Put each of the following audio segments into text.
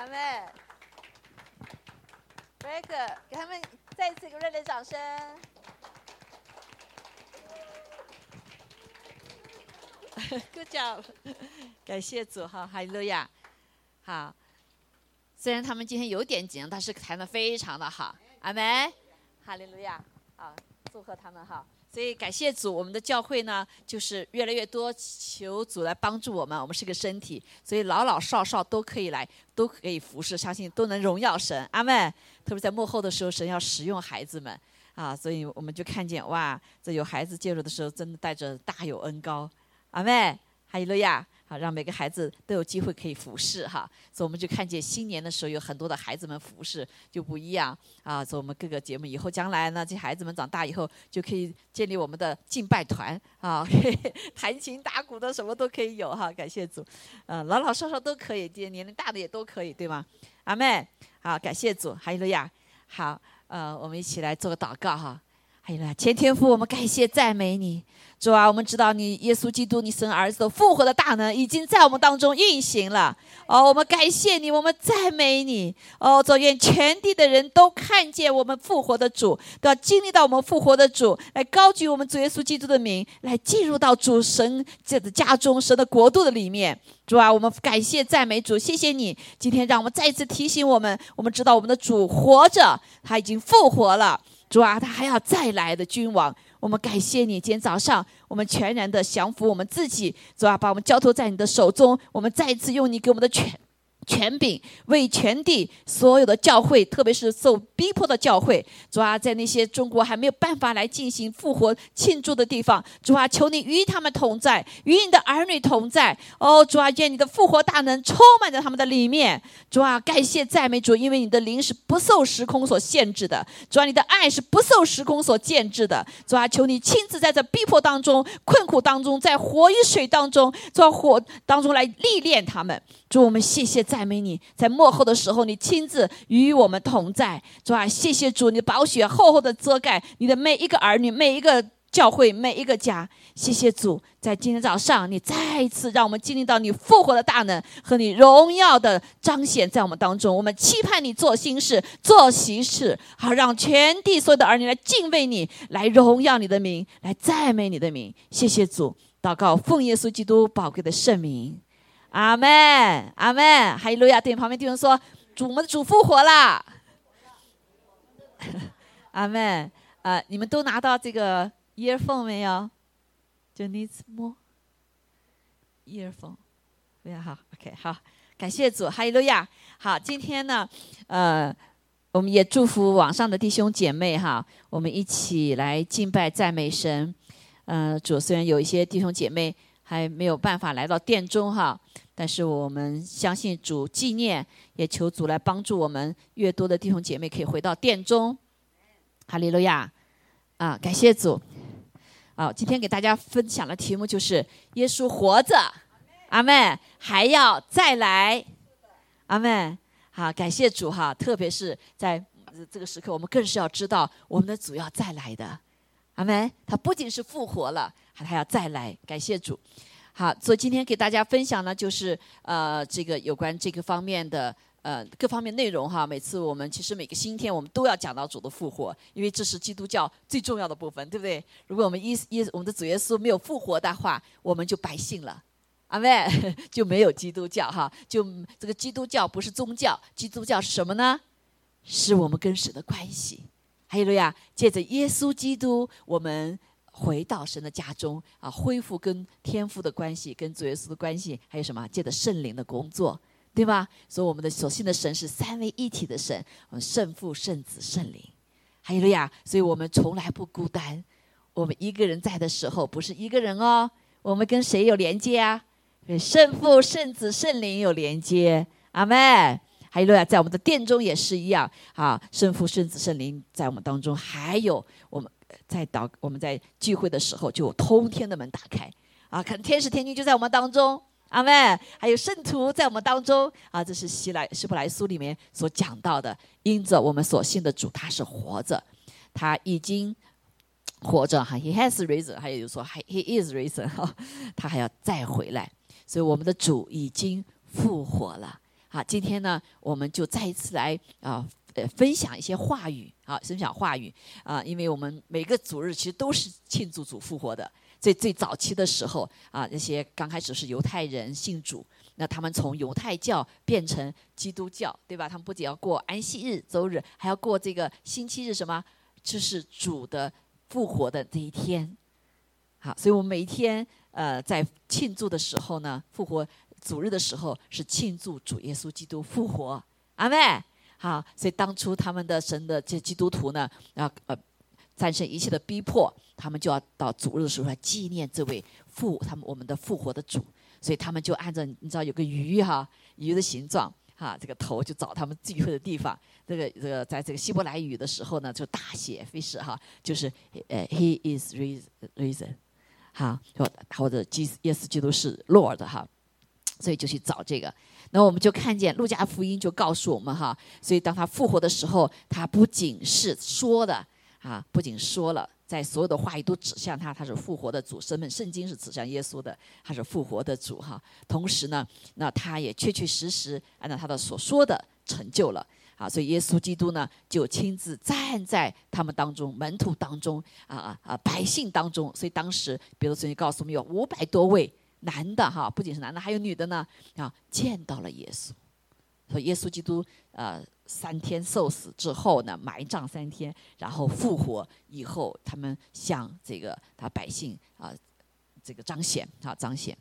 阿妹 good，给他们再一次一个热烈的掌声。Good job，感谢主哈，哈利路亚。好，虽然他们今天有点紧张，但是弹的非常的好。阿门，哈利路亚。好，祝贺他们哈。所以感谢主，我们的教会呢，就是越来越多，求主来帮助我们。我们是个身体，所以老老少少都可以来，都可以服侍，相信都能荣耀神。阿门。特别在幕后的时候，神要使用孩子们啊，所以我们就看见哇，这有孩子介入的时候，真的带着大有恩高。阿妹，哈利路亚！好，让每个孩子都有机会可以服侍哈。所以我们就看见新年的时候有很多的孩子们服侍就不一样啊。所以我们各个节目以后将来呢，这孩子们长大以后就可以建立我们的敬拜团啊，弹琴打鼓的什么都可以有哈。感谢主，嗯，老老少少都可以，这些年龄大的也都可以，对吗？阿妹，好，感谢主，哈利路亚。好，呃，我们一起来做个祷告哈。哈利路亚，前天父，我们感谢赞美你。主啊，我们知道你耶稣基督，你生儿子复活的大能已经在我们当中运行了。哦，我们感谢你，我们赞美你。哦，主愿全地的人都看见我们复活的主，都要经历到我们复活的主，来高举我们主耶稣基督的名，来进入到主神这的家中、神的国度的里面。主啊，我们感谢赞美主，谢谢你今天让我们再一次提醒我们，我们知道我们的主活着，他已经复活了。主啊，他还要再来的君王。我们感谢你，今天早上我们全然的降服我们自己，主啊，把我们交托在你的手中。我们再一次用你给我们的权。权柄为全地所有的教会，特别是受逼迫的教会，主啊，在那些中国还没有办法来进行复活庆祝的地方，主啊，求你与他们同在，与你的儿女同在。哦，主啊，愿你的复活大能充满在他们的里面。主啊，感谢赞美主，因为你的灵是不受时空所限制的。主啊，你的爱是不受时空所限制的。主啊，求你亲自在这逼迫当中、困苦当中，在火与水当中，在火当中来历练他们。主，我们谢谢赞美你，在幕后的时候，你亲自与我们同在。主啊，谢谢主，你的宝血厚厚的遮盖你的每一个儿女、每一个教会、每一个家。谢谢主，在今天早上，你再一次让我们经历到你复活的大能和你荣耀的彰显在我们当中。我们期盼你做新事、做喜事，好让全地所有的儿女来敬畏你，来荣耀你的名，来赞美你的名。谢谢主，祷告奉耶稣基督宝贵的圣名。阿门，阿门，哈利路亚！对旁边弟兄说：“主，我们的主复活了。”阿门。呃，你们都拿到这个 earphone 没有？就 needs more earphone。非常好，OK，好，感谢主，哈利路亚。好，今天呢，呃，我们也祝福网上的弟兄姐妹哈，我们一起来敬拜赞美神。嗯，主虽然有一些弟兄姐妹。还没有办法来到殿中哈，但是我们相信主纪念，也求主来帮助我们，越多的弟兄姐妹可以回到殿中。哈利路亚！啊，感谢主！好，今天给大家分享的题目就是耶稣活着，阿门，还要再来，阿门。好，感谢主哈，特别是在这个时刻，我们更是要知道我们的主要再来的。阿门！他不仅是复活了，还还要再来。感谢主。好，所以今天给大家分享呢，就是呃，这个有关这个方面的呃各方面内容哈。每次我们其实每个星期天我们都要讲到主的复活，因为这是基督教最重要的部分，对不对？如果我们一一我们的主耶稣没有复活的话，我们就白信了。阿妹 就没有基督教哈。就这个基督教不是宗教，基督教是什么呢？是我们跟神的关系。还有了呀，借着耶稣基督，我们回到神的家中啊，恢复跟天父的关系，跟主耶稣的关系，还有什么？借着圣灵的工作，对吧？所以我们的所信的神是三位一体的神，我们圣父、圣子、圣灵。还有了呀，所以我们从来不孤单。我们一个人在的时候，不是一个人哦。我们跟谁有连接啊？圣父、圣子、圣灵有连接。阿门。还有路亚，在我们的殿中也是一样啊，圣父、圣子、圣灵在我们当中，还有我们在祷，我们在聚会的时候就有通天的门打开。啊，看天使天君就在我们当中，阿妹。还有圣徒在我们当中。啊，这是希来希伯来书里面所讲到的，因着我们所信的主他是活着，他已经活着。哈，He has risen，还有就是说，He is risen 哈，他还要再回来，所以我们的主已经复活了。好，今天呢，我们就再一次来啊，呃，分享一些话语啊，分享话语啊，因为我们每个主日其实都是庆祝主复活的。最最早期的时候啊，那些刚开始是犹太人信主，那他们从犹太教变成基督教，对吧？他们不仅要过安息日、周日，还要过这个星期日，什么？就是主的复活的这一天。好，所以我们每一天呃在庆祝的时候呢，复活主日的时候是庆祝主耶稣基督复活。阿妹，好，所以当初他们的神的这基督徒呢，要呃战胜一切的逼迫。他们就要到主日的时候来纪念这位复他们我们的复活的主，所以他们就按照你知道有个鱼哈鱼的形状哈这个头就找他们聚会的地方。这个这个在这个希伯来语的时候呢，就大写 fish 哈，就是呃 He is risen，哈或或者基耶稣基督是 Lord 哈，所以就去找这个。那我们就看见路加福音就告诉我们哈，所以当他复活的时候，他不仅是说的啊，不仅说了。在所有的话语都指向他，他是复活的主。神们圣经是指向耶稣的，他是复活的主哈。同时呢，那他也确确实实按照他的所说的成就了啊。所以耶稣基督呢，就亲自站在他们当中，门徒当中啊啊啊，百姓当中。所以当时，比如圣经告诉我们，有五百多位男的哈，不仅是男的，还有女的呢啊，见到了耶稣。说耶稣基督呃。三天受死之后呢，埋葬三天，然后复活以后，他们向这个他百姓啊，这个彰显啊彰显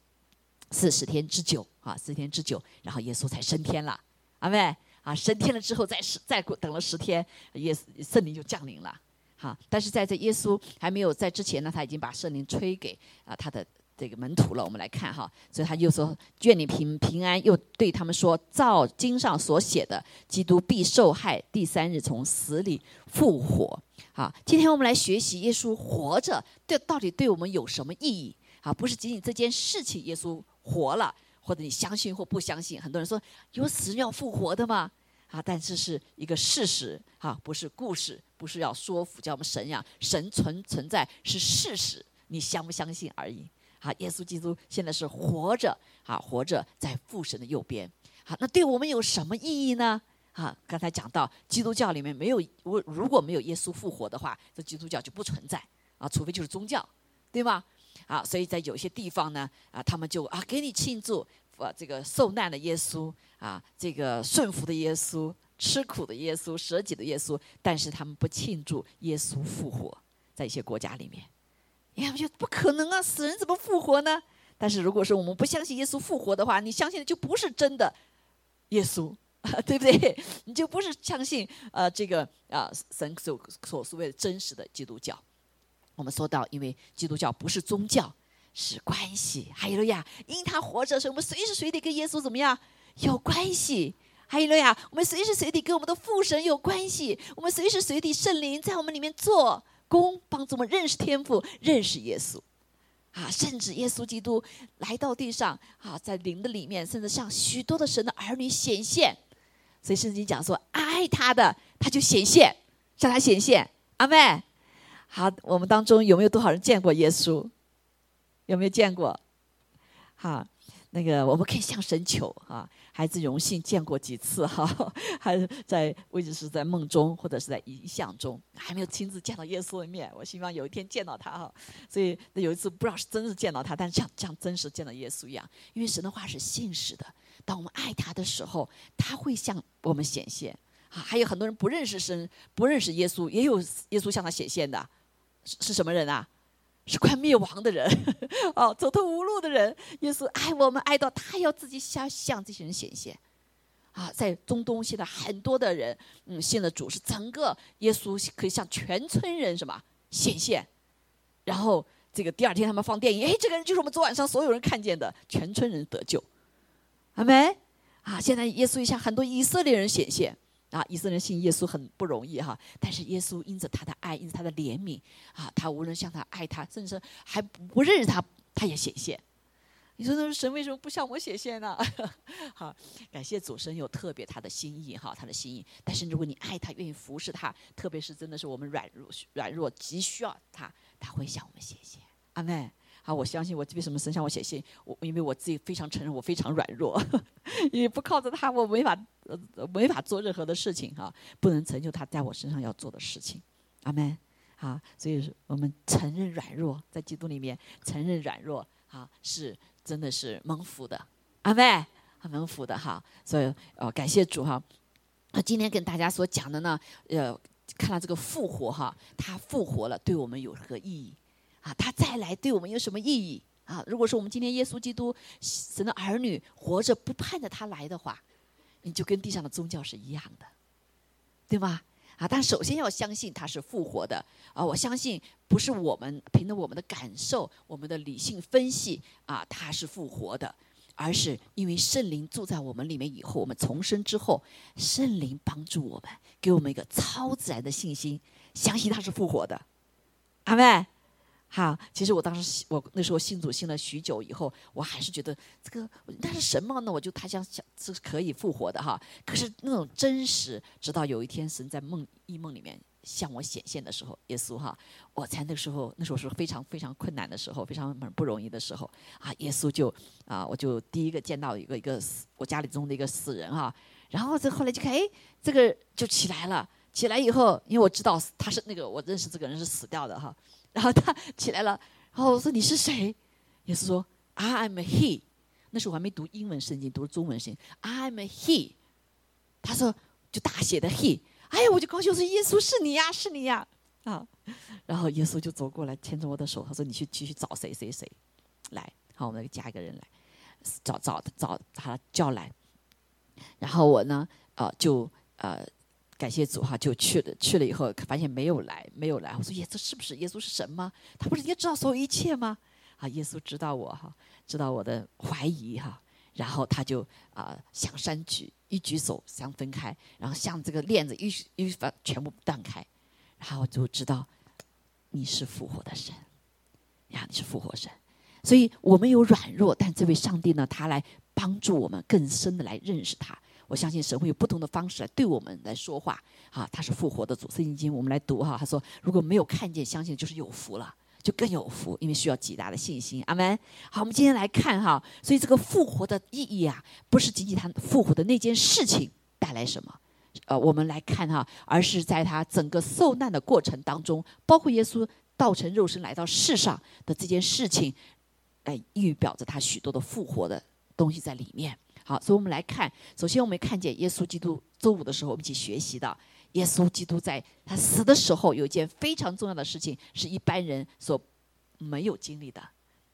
四十天之久啊，四天之久，然后耶稣才升天了，阿妹啊，升天了之后再十再过等了十天，耶稣圣灵就降临了，哈，但是在这耶稣还没有在之前呢，他已经把圣灵吹给啊他的。这个门徒了，我们来看哈，所以他就说愿你平平安，又对他们说，照经上所写的，基督必受害，第三日从死里复活。好，今天我们来学习耶稣活着，这到底对我们有什么意义？啊，不是仅仅这件事情，耶稣活了，或者你相信或不相信。很多人说有死要复活的吗？啊，但这是一个事实，啊，不是故事，不是要说服，叫我们神呀，神存存在是事实，你相不相信而已。好，耶稣基督现在是活着，好活着在父神的右边。好，那对我们有什么意义呢？啊，刚才讲到基督教里面没有，如如果没有耶稣复活的话，这基督教就不存在啊，除非就是宗教，对吗？啊，所以在有些地方呢，啊，他们就啊给你庆祝，啊，这个受难的耶稣啊，这个顺服的耶稣，吃苦的耶稣，舍己的耶稣，但是他们不庆祝耶稣复活，在一些国家里面。你们觉得不可能啊？死人怎么复活呢？但是如果说我们不相信耶稣复活的话，你相信的就不是真的耶稣，对不对？你就不是相信呃这个啊神所所所谓的真实的基督教。我们说到，因为基督教不是宗教，是关系。还有了呀，因他活着，所以我们随时随地跟耶稣怎么样有关系。还有了呀，我们随时随地跟我们的父神有关系。我们随时随地圣灵在我们里面做。公帮助我们认识天赋，认识耶稣，啊，甚至耶稣基督来到地上，啊，在灵的里面，甚至向许多的神的儿女显现。所以圣经讲说，爱他的他就显现，向他显现。阿妹，好，我们当中有没有多少人见过耶稣？有没有见过？好，那个我们可以向神求啊。孩子荣幸见过几次哈，还在位置是在梦中或者是在影像中，还没有亲自见到耶稣的面。我希望有一天见到他哈。所以有一次不知道是真是见到他，但是像像真实见到耶稣一样，因为神的话是信实的。当我们爱他的时候，他会向我们显现啊。还有很多人不认识神，不认识耶稣，也有耶稣向他显现的，是是什么人啊？是快灭亡的人，哦，走投无路的人，耶稣爱我们爱到他要自己向向这些人显现，啊，在中东现在很多的人，嗯，信了主是整个耶稣可以向全村人什么显现，然后这个第二天他们放电影，哎，这个人就是我们昨晚上所有人看见的，全村人得救，阿没？啊，现在耶稣向很多以色列人显现。啊，以色列人信耶稣很不容易哈，但是耶稣因着他的爱，因着他的怜悯，啊，他无论向他爱他，甚至还不认识他，他也显现。你说那神为什么不向我显现呢？好，感谢主神有特别他的心意哈，他的心意。但是如果你爱他，愿意服侍他，特别是真的是我们软弱软弱，急需要他，他会向我们显现。阿门。啊，我相信我为什么神向我写信？我因为我自己非常承认我非常软弱，因为不靠着他，我没法呃没法做任何的事情哈，不能成就他在我身上要做的事情。阿门。好，所以我们承认软弱，在基督里面承认软弱，哈，是真的是蒙福的。阿门，蒙福的哈。所以呃，感谢主哈。那今天跟大家所讲的呢，呃，看到这个复活哈，他复活了，对我们有何意义？啊，他再来对我们有什么意义？啊，如果说我们今天耶稣基督神的儿女活着不盼着他来的话，你就跟地上的宗教是一样的，对吗？啊，但首先要相信他是复活的啊！我相信不是我们凭着我们的感受、我们的理性分析啊，他是复活的，而是因为圣灵住在我们里面以后，我们重生之后，圣灵帮助我们，给我们一个超自然的信心，相信他是复活的。阿妹。好，其实我当时我那时候信主信了许久以后，我还是觉得这个那是什么呢？我就他想想是可以复活的哈。可是那种真实，直到有一天神在梦异梦里面向我显现的时候，耶稣哈，我才那时候那时候是非常非常困难的时候，非常不容易的时候啊，耶稣就啊，我就第一个见到一个一个死我家里中的一个死人哈，然后这后来就看哎，这个就起来了，起来以后，因为我知道他是那个我认识这个人是死掉的哈。然后他 起来了，然后我说你是谁？耶稣说 I am He。那时候我还没读英文圣经，读中文圣经。I am He。他说就大写的 He。哎呀，我就高兴，我说耶稣是你呀，是你呀啊！然后耶稣就走过来牵着我的手，他说你去继续找谁谁谁来。好，我们加一个人来，找找找他叫来。然后我呢，呃，就呃。感谢主哈，就去了。去了以后，发现没有来，没有来。我说耶稣是不是？耶稣是神吗？他不是也知道所有一切吗？啊，耶稣知道我哈，知道我的怀疑哈。然后他就啊向山举，一举手相分开，然后像这个链子一一发全部断开，然后就知道你是复活的神，呀，你是复活神。所以我们有软弱，但这位上帝呢，他来帮助我们更深的来认识他。我相信神会有不同的方式来对我们来说话，啊，他是复活的主。圣经经我们来读哈，他说如果没有看见相信，就是有福了，就更有福，因为需要极大的信心。阿门。好，我们今天来看哈，所以这个复活的意义啊，不是仅仅他复活的那件事情带来什么，呃，我们来看哈，而是在他整个受难的过程当中，包括耶稣道成肉身来到世上的这件事情，哎，预表着他许多的复活的东西在里面。好，所以我们来看，首先我们看见耶稣基督周五的时候，我们一起学习的，耶稣基督在他死的时候，有一件非常重要的事情，是一般人所没有经历的，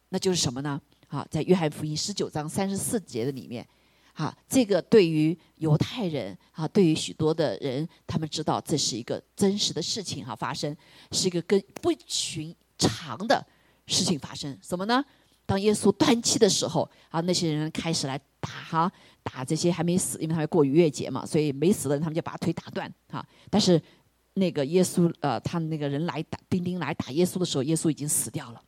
那就是什么呢？好，在约翰福音十九章三十四节的里面，好，这个对于犹太人啊，对于许多的人，他们知道这是一个真实的事情哈，发生是一个跟不寻常的事情发生，什么呢？当耶稣断气的时候，啊，那些人开始来打哈，打这些还没死，因为他要过逾越节嘛，所以没死的人他们就把腿打断哈。但是那个耶稣呃，他们那个人来打钉钉来打耶稣的时候，耶稣已经死掉了。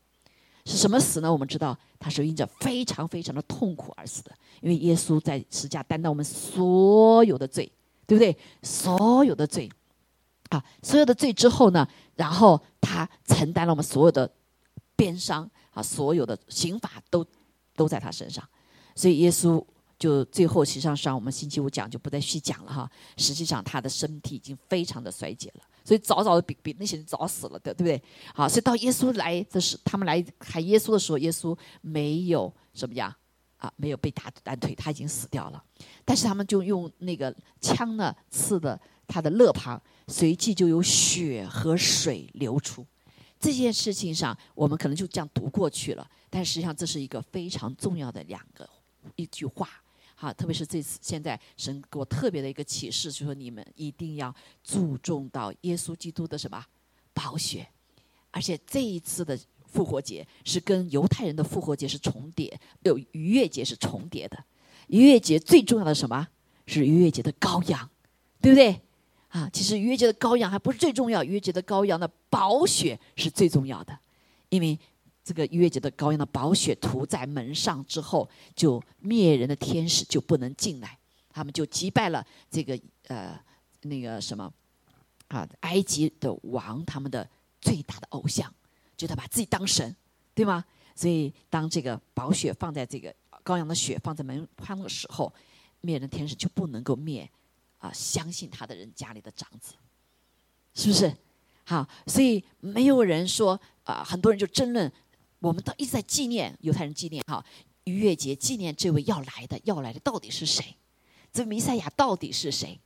是什么死呢？我们知道他是因着非常非常的痛苦而死的，因为耶稣在十字架担当我们所有的罪，对不对？所有的罪，啊，所有的罪之后呢，然后他承担了我们所有的鞭伤。啊，所有的刑罚都都在他身上，所以耶稣就最后实际上上我们星期五讲就不再细讲了哈。实际上他的身体已经非常的衰竭了，所以早早的比比那些人早死了的，对不对？好，所以到耶稣来的时，他们来喊耶稣的时候，耶稣没有什么呀？啊，没有被打断腿，他已经死掉了。但是他们就用那个枪呢刺的他的肋旁，随即就有血和水流出。这件事情上，我们可能就这样读过去了，但实际上这是一个非常重要的两个一句话，好，特别是这次现在神给我特别的一个启示，就说你们一定要注重到耶稣基督的什么宝血，而且这一次的复活节是跟犹太人的复活节是重叠，有逾越节是重叠的，逾越节最重要的什么？是逾越节的羔羊，对不对？啊，其实逾越节的羔羊还不是最重要，逾越节的羔羊的宝血是最重要的，因为这个逾越节的羔羊的宝血涂在门上之后，就灭人的天使就不能进来，他们就击败了这个呃那个什么啊埃及的王他们的最大的偶像，就他把自己当神，对吗？所以当这个宝血放在这个羔羊的血放在门框的时候，灭人的天使就不能够灭啊相信他的人家里的长子，是不是？好，所以没有人说啊，很多人就争论，我们都一直在纪念犹太人纪念哈逾越节，纪念这位要来的要来的到底是谁？这弥赛亚到底是谁？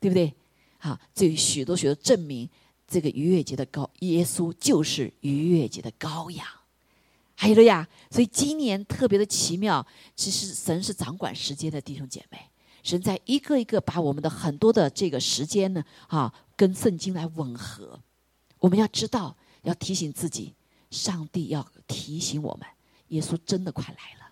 对不对？好，这许多许多证明，这个逾越节的羔耶稣就是逾越节的羔羊。还有了呀，所以今年特别的奇妙。其实神是掌管时间的弟兄姐妹，神在一个一个把我们的很多的这个时间呢，啊，跟圣经来吻合。我们要知道，要提醒自己，上帝要提醒我们，耶稣真的快来了。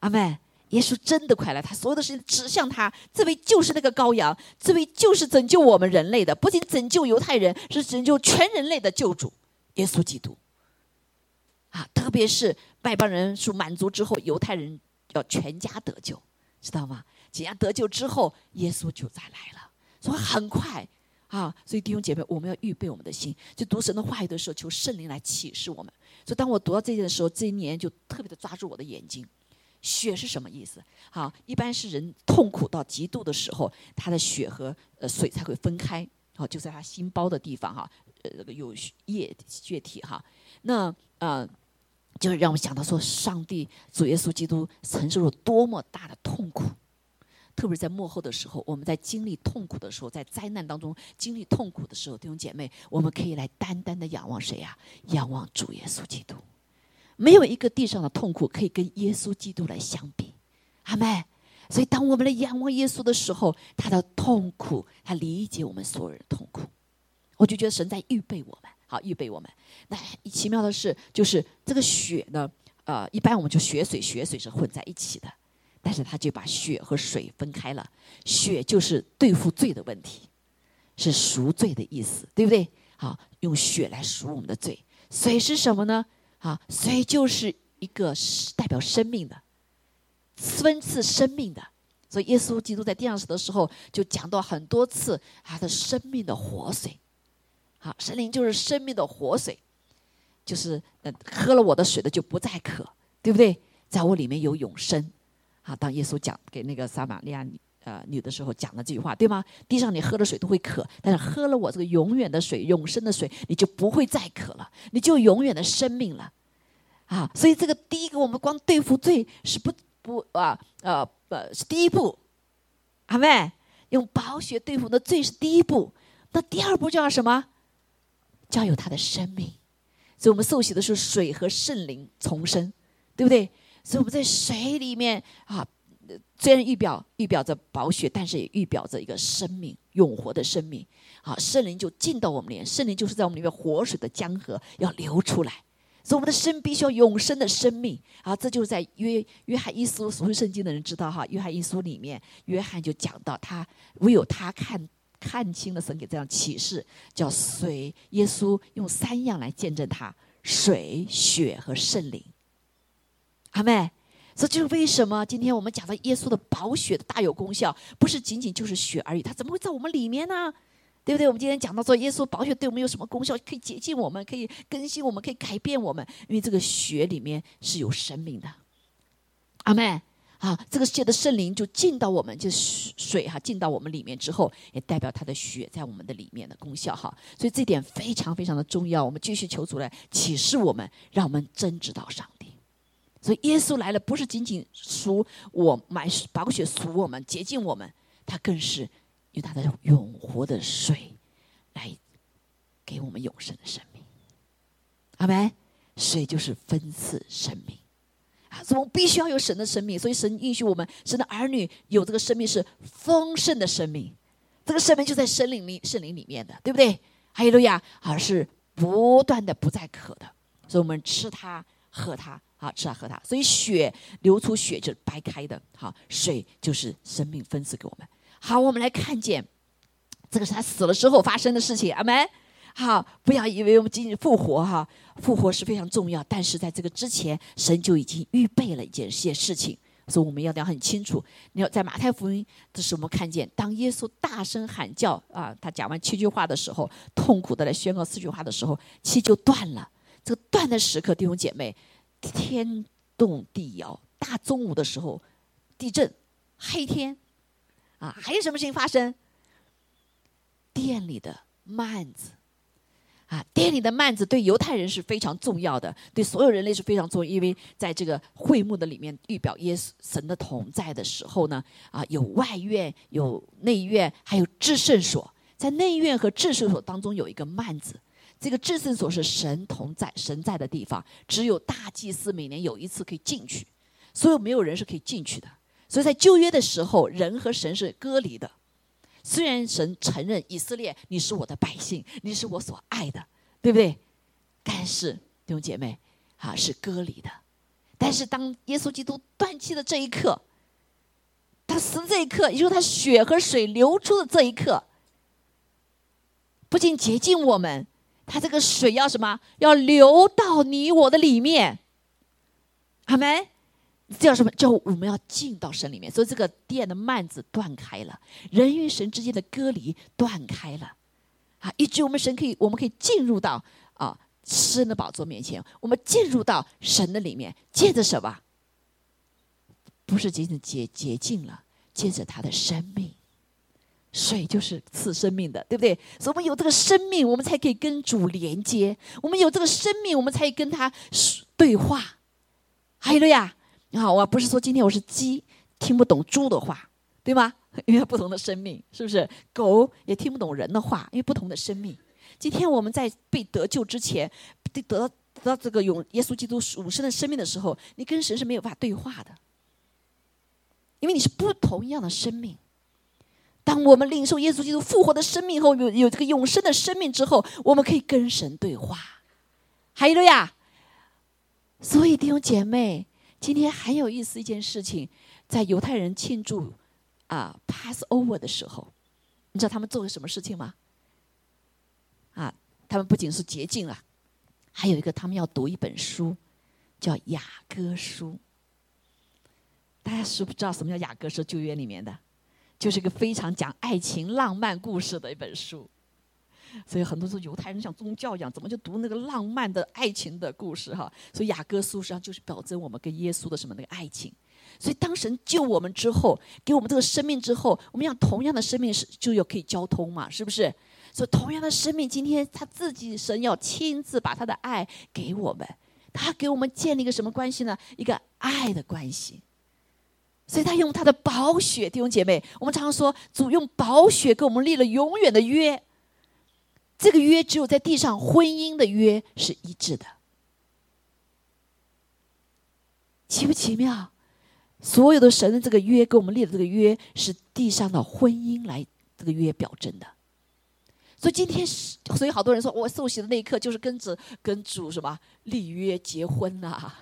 阿妹。耶稣真的快来，他所有的事情指向他，这位就是那个羔羊，这位就是拯救我们人类的，不仅拯救犹太人，是拯救全人类的救主，耶稣基督。啊，特别是外邦人数满足之后，犹太人要全家得救，知道吗？解压得救之后，耶稣就再来了，所以很快啊！所以弟兄姐妹，我们要预备我们的心，就读神的话语的时候，求圣灵来启示我们。所以当我读到这件的时候，这一年就特别的抓住我的眼睛。血是什么意思？好，一般是人痛苦到极度的时候，他的血和呃水才会分开，好，就在他心包的地方哈，呃，有液血体哈。那呃，就是让我想到说，上帝主耶稣基督承受了多么大的痛苦，特别是在幕后的时候，我们在经历痛苦的时候，在灾难当中经历痛苦的时候，弟兄姐妹，我们可以来单单的仰望谁呀？仰望主耶稣基督。没有一个地上的痛苦可以跟耶稣基督来相比，阿妹。所以，当我们来仰望耶稣的时候，他的痛苦，他理解我们所有人的痛苦。我就觉得神在预备我们，好预备我们。那奇妙的是，就是这个血呢，呃，一般我们就血水，血水是混在一起的，但是他就把血和水分开了。血就是对付罪的问题，是赎罪的意思，对不对？好，用血来赎我们的罪。水是什么呢？啊，水就是一个代表生命的，分赐生命的。所以耶稣基督在地上死的时候，就讲到很多次他的生命的活水。好，神灵就是生命的活水，就是喝了我的水的就不再渴，对不对？在我里面有永生。好，当耶稣讲给那个撒玛利亚女呃女的时候讲了这句话，对吗？地上你喝的水都会渴，但是喝了我这个永远的水、永生的水，你就不会再渴了，你就永远的生命了。啊，所以这个第一个，我们光对付罪是不不啊呃呃是第一步，阿妹用宝血对付的罪是第一步，那第二步叫什么？叫有他的生命。所以我们受洗的时候，水和圣灵重生，对不对？所以我们在水里面啊，虽然预表预表着宝血，但是也预表着一个生命，永活的生命。啊，圣灵就进到我们里面，圣灵就是在我们里面活水的江河要流出来。所以我们的生必须要永生的生命啊！这就是在约约翰一书，熟悉圣经的人知道哈。约翰一书里面，约翰就讲到他唯有他看看清了神给这样启示，叫水。耶稣用三样来见证他：水、血和圣灵。阿妹，所以这是为什么今天我们讲到耶稣的宝血的大有功效，不是仅仅就是血而已，它怎么会在我们里面呢？对不对？我们今天讲到说，耶稣宝血对我们有什么功效？可以洁净我们，可以更新我们，可以改变我们。因为这个血里面是有生命的。阿妹，啊，这个世界的圣灵就进到我们，就是水哈，进到我们里面之后，也代表他的血在我们的里面的功效哈。所以这点非常非常的重要。我们继续求主来启示我们，让我们真知道上帝。所以耶稣来了，不是仅仅赎我买宝血赎我们，洁净我们，他更是。用他的永活的水来给我们永生的生命，阿门。水就是分赐生命啊，所以我们必须要有神的生命。所以神允许我们神的儿女有这个生命是丰盛的生命，这个生命就在森林里、森林里面的，对不对？哈利路亚，而是不断的不再渴的。所以我们吃它、喝它，啊，吃它、喝它。所以血流出血就是白开的，好，水就是生命分赐给我们。好，我们来看见，这个是他死了之后发生的事情，阿门。好，不要以为我们仅仅复活哈，复活是非常重要，但是在这个之前，神就已经预备了一件些事情，所以我们要要很清楚。你要在马太福音的时候，我们看见，当耶稣大声喊叫啊，他讲完七句话的时候，痛苦的来宣告四句话的时候，气就断了。这个断的时刻，弟兄姐妹，天动地摇，大中午的时候地震，黑天，啊，还有什么事情发生？店里的幔子。啊，店里的幔子对犹太人是非常重要的，对所有人类是非常重要，因为在这个会幕的里面，预表耶稣神的同在的时候呢，啊，有外院、有内院，还有至圣所。在内院和至圣所当中有一个幔子，这个至圣所是神同在、神在的地方，只有大祭司每年有一次可以进去，所有没有人是可以进去的。所以在旧约的时候，人和神是隔离的。虽然神承认以色列，你是我的百姓，你是我所爱的，对不对？但是弟兄姐妹，啊，是隔离的。但是当耶稣基督断气的这一刻，他死的这一刻，也就是他血和水流出的这一刻，不仅洁净我们，他这个水要什么？要流到你我的里面，好没？叫什么？叫我们要进到神里面，所以这个殿的幔子断开了，人与神之间的隔离断开了，啊，以致我们神可以，我们可以进入到啊神的宝座面前，我们进入到神的里面，借着什么？不是仅仅洁洁净了，借着他的生命，水就是赐生命的，对不对？所以我们有这个生命，我们才可以跟主连接；我们有这个生命，我们才可以跟他对话。还有了呀。你好，我不是说今天我是鸡听不懂猪的话，对吗？因为不同的生命，是不是？狗也听不懂人的话，因为不同的生命。今天我们在被得救之前，得得到得到这个永耶稣基督永生的生命的时候，你跟神是没有办法对话的，因为你是不同样的生命。当我们领受耶稣基督复活的生命后，有有这个永生的生命之后，我们可以跟神对话。还有了呀，所以弟兄姐妹。今天很有意思一件事情，在犹太人庆祝啊 Passover 的时候，你知道他们做了什么事情吗？啊，他们不仅是洁净了，还有一个他们要读一本书，叫雅歌书。大家是不知道什么叫雅歌书？旧约里面的，就是一个非常讲爱情浪漫故事的一本书。所以很多时候犹太人像宗教一样，怎么就读那个浪漫的爱情的故事哈？所以雅各书实际上就是表征我们跟耶稣的什么那个爱情。所以当神救我们之后，给我们这个生命之后，我们要同样的生命是就有可以交通嘛？是不是？所以同样的生命，今天他自己神要亲自把他的爱给我们，他给我们建立一个什么关系呢？一个爱的关系。所以他用他的宝血，弟兄姐妹，我们常说主用宝血给我们立了永远的约。这个约只有在地上，婚姻的约是一致的，奇不奇妙？所有的神的这个约跟我们立的这个约是地上的婚姻来这个约表征的。所以今天是，所以好多人说我受洗的那一刻就是跟着跟主什么立约结婚呐，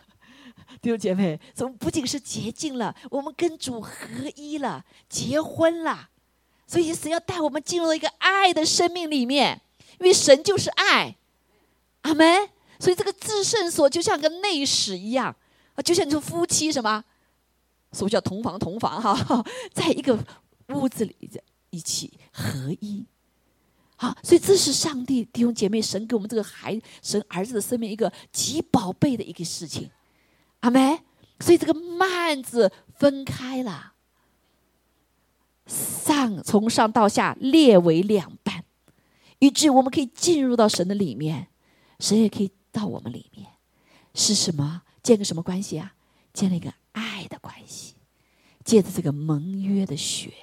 弟兄姐妹，怎么不仅是洁净了，我们跟主合一了，结婚了？所以神要带我们进入一个爱的生命里面。因为神就是爱，阿门。所以这个至圣所就像个内室一样啊，就像你说夫妻什么，所以叫同房同房哈，在一个屋子里在一起合一。好，所以这是上帝弟兄姐妹神给我们这个孩神儿子的生命一个极宝贝的一个事情，阿门。所以这个幔子分开了，上从上到下列为两半。以致我们可以进入到神的里面，神也可以到我们里面，是什么？建个什么关系啊？建立一个爱的关系，借着这个盟约的血，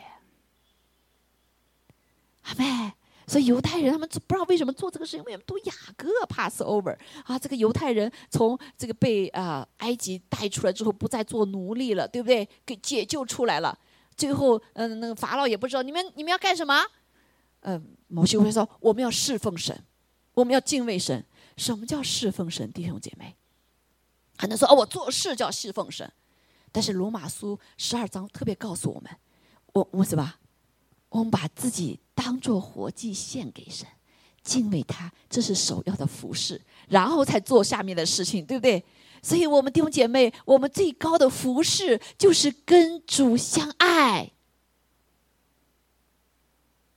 阿妹。所以犹太人他们不知道为什么做这个事情，为什么读雅各 pass over 啊？这个犹太人从这个被啊埃及带出来之后，不再做奴隶了，对不对？给解救出来了。最后，嗯，那个法老也不知道你们你们要干什么。嗯，某些会说我们要侍奉神，我们要敬畏神。什么叫侍奉神，弟兄姐妹？很多说哦，我做事叫侍奉神，但是罗马书十二章特别告诉我们，我我什么？我们把自己当做活祭献给神，敬畏他，这是首要的服饰，然后才做下面的事情，对不对？所以，我们弟兄姐妹，我们最高的服饰就是跟主相爱。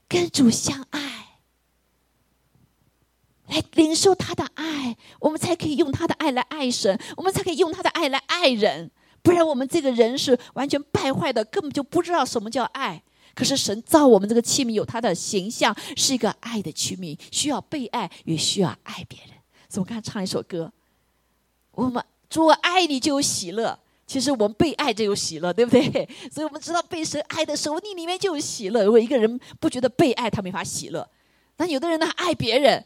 跟主相爱，来领受他的爱，我们才可以用他的爱来爱神，我们才可以用他的爱来爱人。不然，我们这个人是完全败坏的，根本就不知道什么叫爱。可是神造我们这个器皿，有他的形象，是一个爱的器皿，需要被爱，也需要爱别人。所以我刚才唱一首歌，我们主爱你就有喜乐。其实我们被爱就有喜乐，对不对？所以我们知道被神爱的时候，你里面就有喜乐。如果一个人不觉得被爱，他没法喜乐。那有的人呢，爱别人。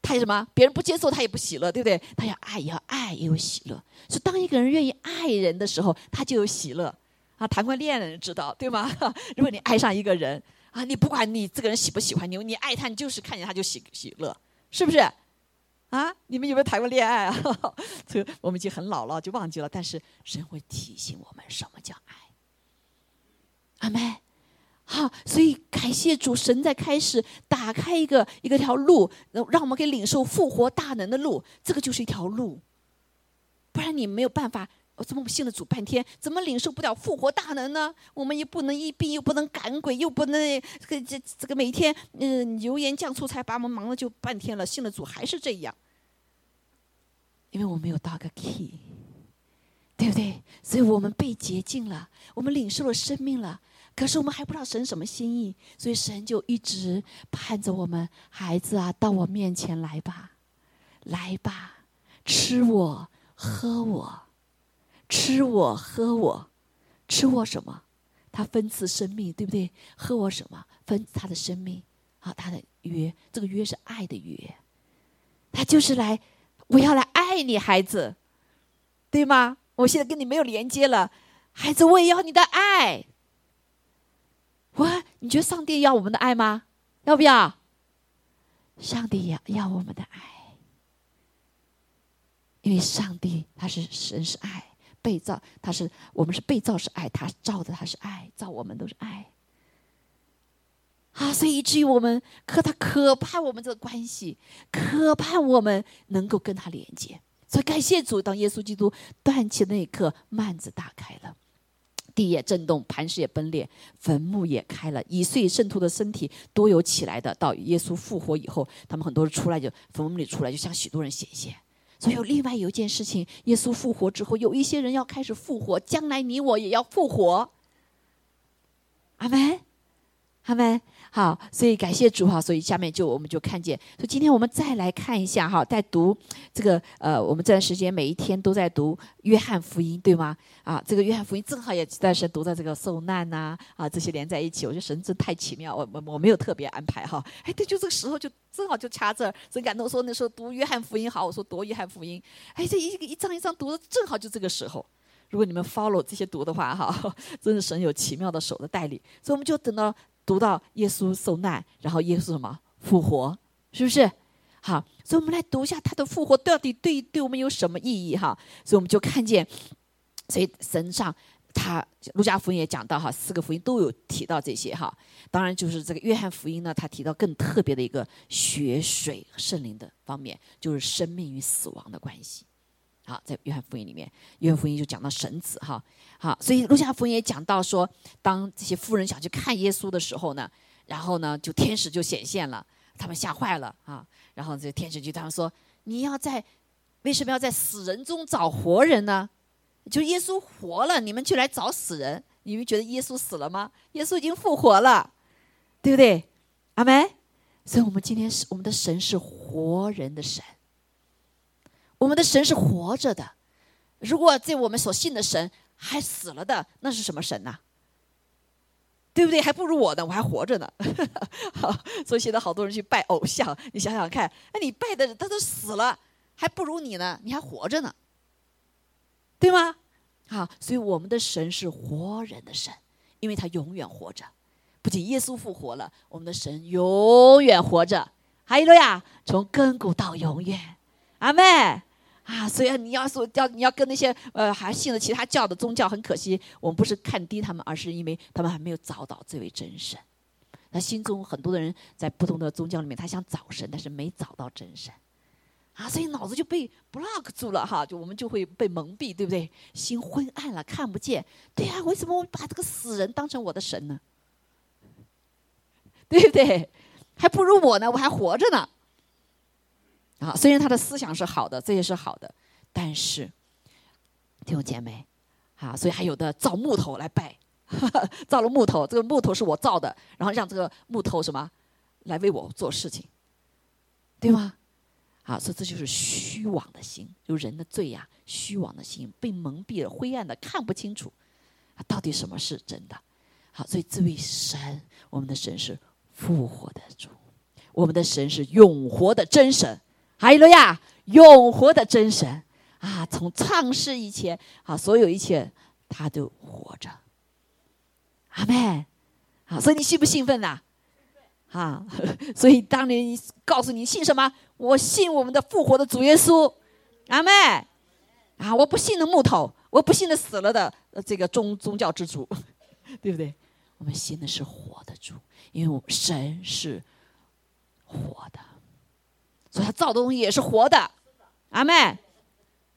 他什么？别人不接受他也不喜乐，对不对？他要爱，要爱，也有喜乐。所以，当一个人愿意爱人的时候，他就有喜乐。啊，谈过恋爱的人知道，对吗？如果你爱上一个人，啊，你不管你这个人喜不喜欢你，你爱他，你就是看见他就喜喜乐，是不是？啊，你们有没有谈过恋爱啊？这个我们已经很老了，就忘记了。但是神会提醒我们什么叫爱。阿妹。好，所以感谢主神在开始打开一个一个条路，让我们可以领受复活大能的路。这个就是一条路，不然你没有办法。我怎么信了主半天，怎么领受不了复活大能呢？我们又不能医病，又不能赶鬼，又不能这个这这个每天嗯油盐酱醋菜把我们忙了就半天了。信了主还是这样，因为我没有到个 key，对不对？所以我们被洁净了，我们领受了生命了。可是我们还不知道神什么心意，所以神就一直盼着我们孩子啊，到我面前来吧，来吧，吃我，喝我，吃我，喝我，吃我什么？他分赐生命，对不对？喝我什么？分他的生命，啊，他的约，这个约是爱的约，他就是来，我要来爱你，孩子，对吗？我现在跟你没有连接了，孩子，我也要你的爱。我，你觉得上帝要我们的爱吗？要不要？上帝要要我们的爱，因为上帝他是神是爱，被造他是我们是被造是爱，他造的他是爱，造我们都是爱。啊，所以以至于我们可他可盼我们这个关系，可盼我们能够跟他连接。所以感谢主，当耶稣基督断气那一刻，幔子打开了。地也震动，磐石也崩裂，坟墓也开了，已碎圣徒的身体都有起来的。到耶稣复活以后，他们很多人出来就坟墓里出来，就向许多人显现。所以另外有一件事情，耶稣复活之后，有一些人要开始复活，将来你我也要复活。阿门，阿门。好，所以感谢主哈，所以下面就我们就看见，所以今天我们再来看一下哈，在读这个呃，我们这段时间每一天都在读约翰福音，对吗？啊，这个约翰福音正好也在是读到这个受难呐，啊，这些连在一起，我觉得神真太奇妙，我我我没有特别安排哈，哎，对，就这个时候就正好就掐这儿，所以感动说那时候读约翰福音好，我说读约翰福音，哎，这一一张一张读的正好就这个时候，如果你们 follow 这些读的话哈，真是神有奇妙的手的带领，所以我们就等到。读到耶稣受难，然后耶稣什么复活，是不是？好，所以我们来读一下他的复活到底对对我们有什么意义哈？所以我们就看见，所以神上他路加福音也讲到哈，四个福音都有提到这些哈。当然就是这个约翰福音呢，他提到更特别的一个血水圣灵的方面，就是生命与死亡的关系。好，在约翰福音里面，约翰福音就讲到神子哈。好，所以路加福音也讲到说，当这些妇人想去看耶稣的时候呢，然后呢，就天使就显现了，他们吓坏了啊。然后这天使就他们说：“你要在为什么要在死人中找活人呢？就耶稣活了，你们就来找死人？你们觉得耶稣死了吗？耶稣已经复活了，对不对？阿门。所以我们今天是我们的神是活人的神，我们的神是活着的。如果在我们所信的神。还死了的那是什么神呢？对不对？还不如我呢，我还活着呢。好，所以现在好多人去拜偶像，你想想看，那你拜的他都死了，还不如你呢，你还活着呢，对吗？好，所以我们的神是活人的神，因为他永远活着。不仅耶稣复活了，我们的神永远活着。哈利路亚，从亘古到永远。阿妹。啊，所以你要说要你要跟那些呃还信了其他教的宗教，很可惜，我们不是看低他们，而是因为他们还没有找到这位真神。那心中很多的人在不同的宗教里面，他想找神，但是没找到真神，啊，所以脑子就被 block 住了哈，就我们就会被蒙蔽，对不对？心昏暗了，看不见。对呀，为什么我把这个死人当成我的神呢？对不对？还不如我呢，我还活着呢。啊，虽然他的思想是好的，这些是好的，但是弟兄姐妹，啊，所以还有的造木头来拜，造了木头，这个木头是我造的，然后让这个木头什么来为我做事情，对吗？啊，所以这就是虚妄的心，就人的罪呀，虚妄的心被蒙蔽了，灰暗的看不清楚，啊，到底什么是真的？好，所以这位神，我们的神是复活的主，我们的神是永活的真神。哈利路亚，永活的真神啊！从创世以前啊，所有一切他都活着。阿门。啊，所以你兴不兴奋呐？啊，所以当年告诉你信什么？我信我们的复活的主耶稣。阿门。啊，我不信的木头，我不信的死了的这个宗宗教之主，对不对？我们信的是活的主，因为神是活的。他造的东西也是活的，阿妹，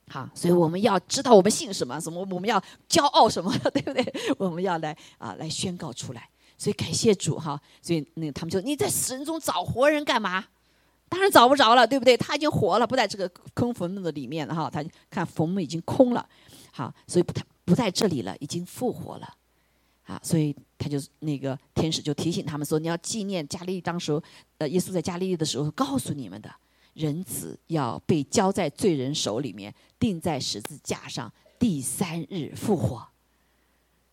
好，所以我们要知道我们信什么，什么我们要骄傲什么，对不对？我们要来啊，来宣告出来。所以感谢主哈。所以那他们就你在死人中找活人干嘛？当然找不着了，对不对？他已经活了，不在这个空坟墓的里面了哈。他看坟墓已经空了，好，所以不他不在这里了，已经复活了，啊，所以他就那个天使就提醒他们说，你要纪念加利利当时呃耶稣在加利利的时候告诉你们的。人子要被交在罪人手里面，钉在十字架上，第三日复活。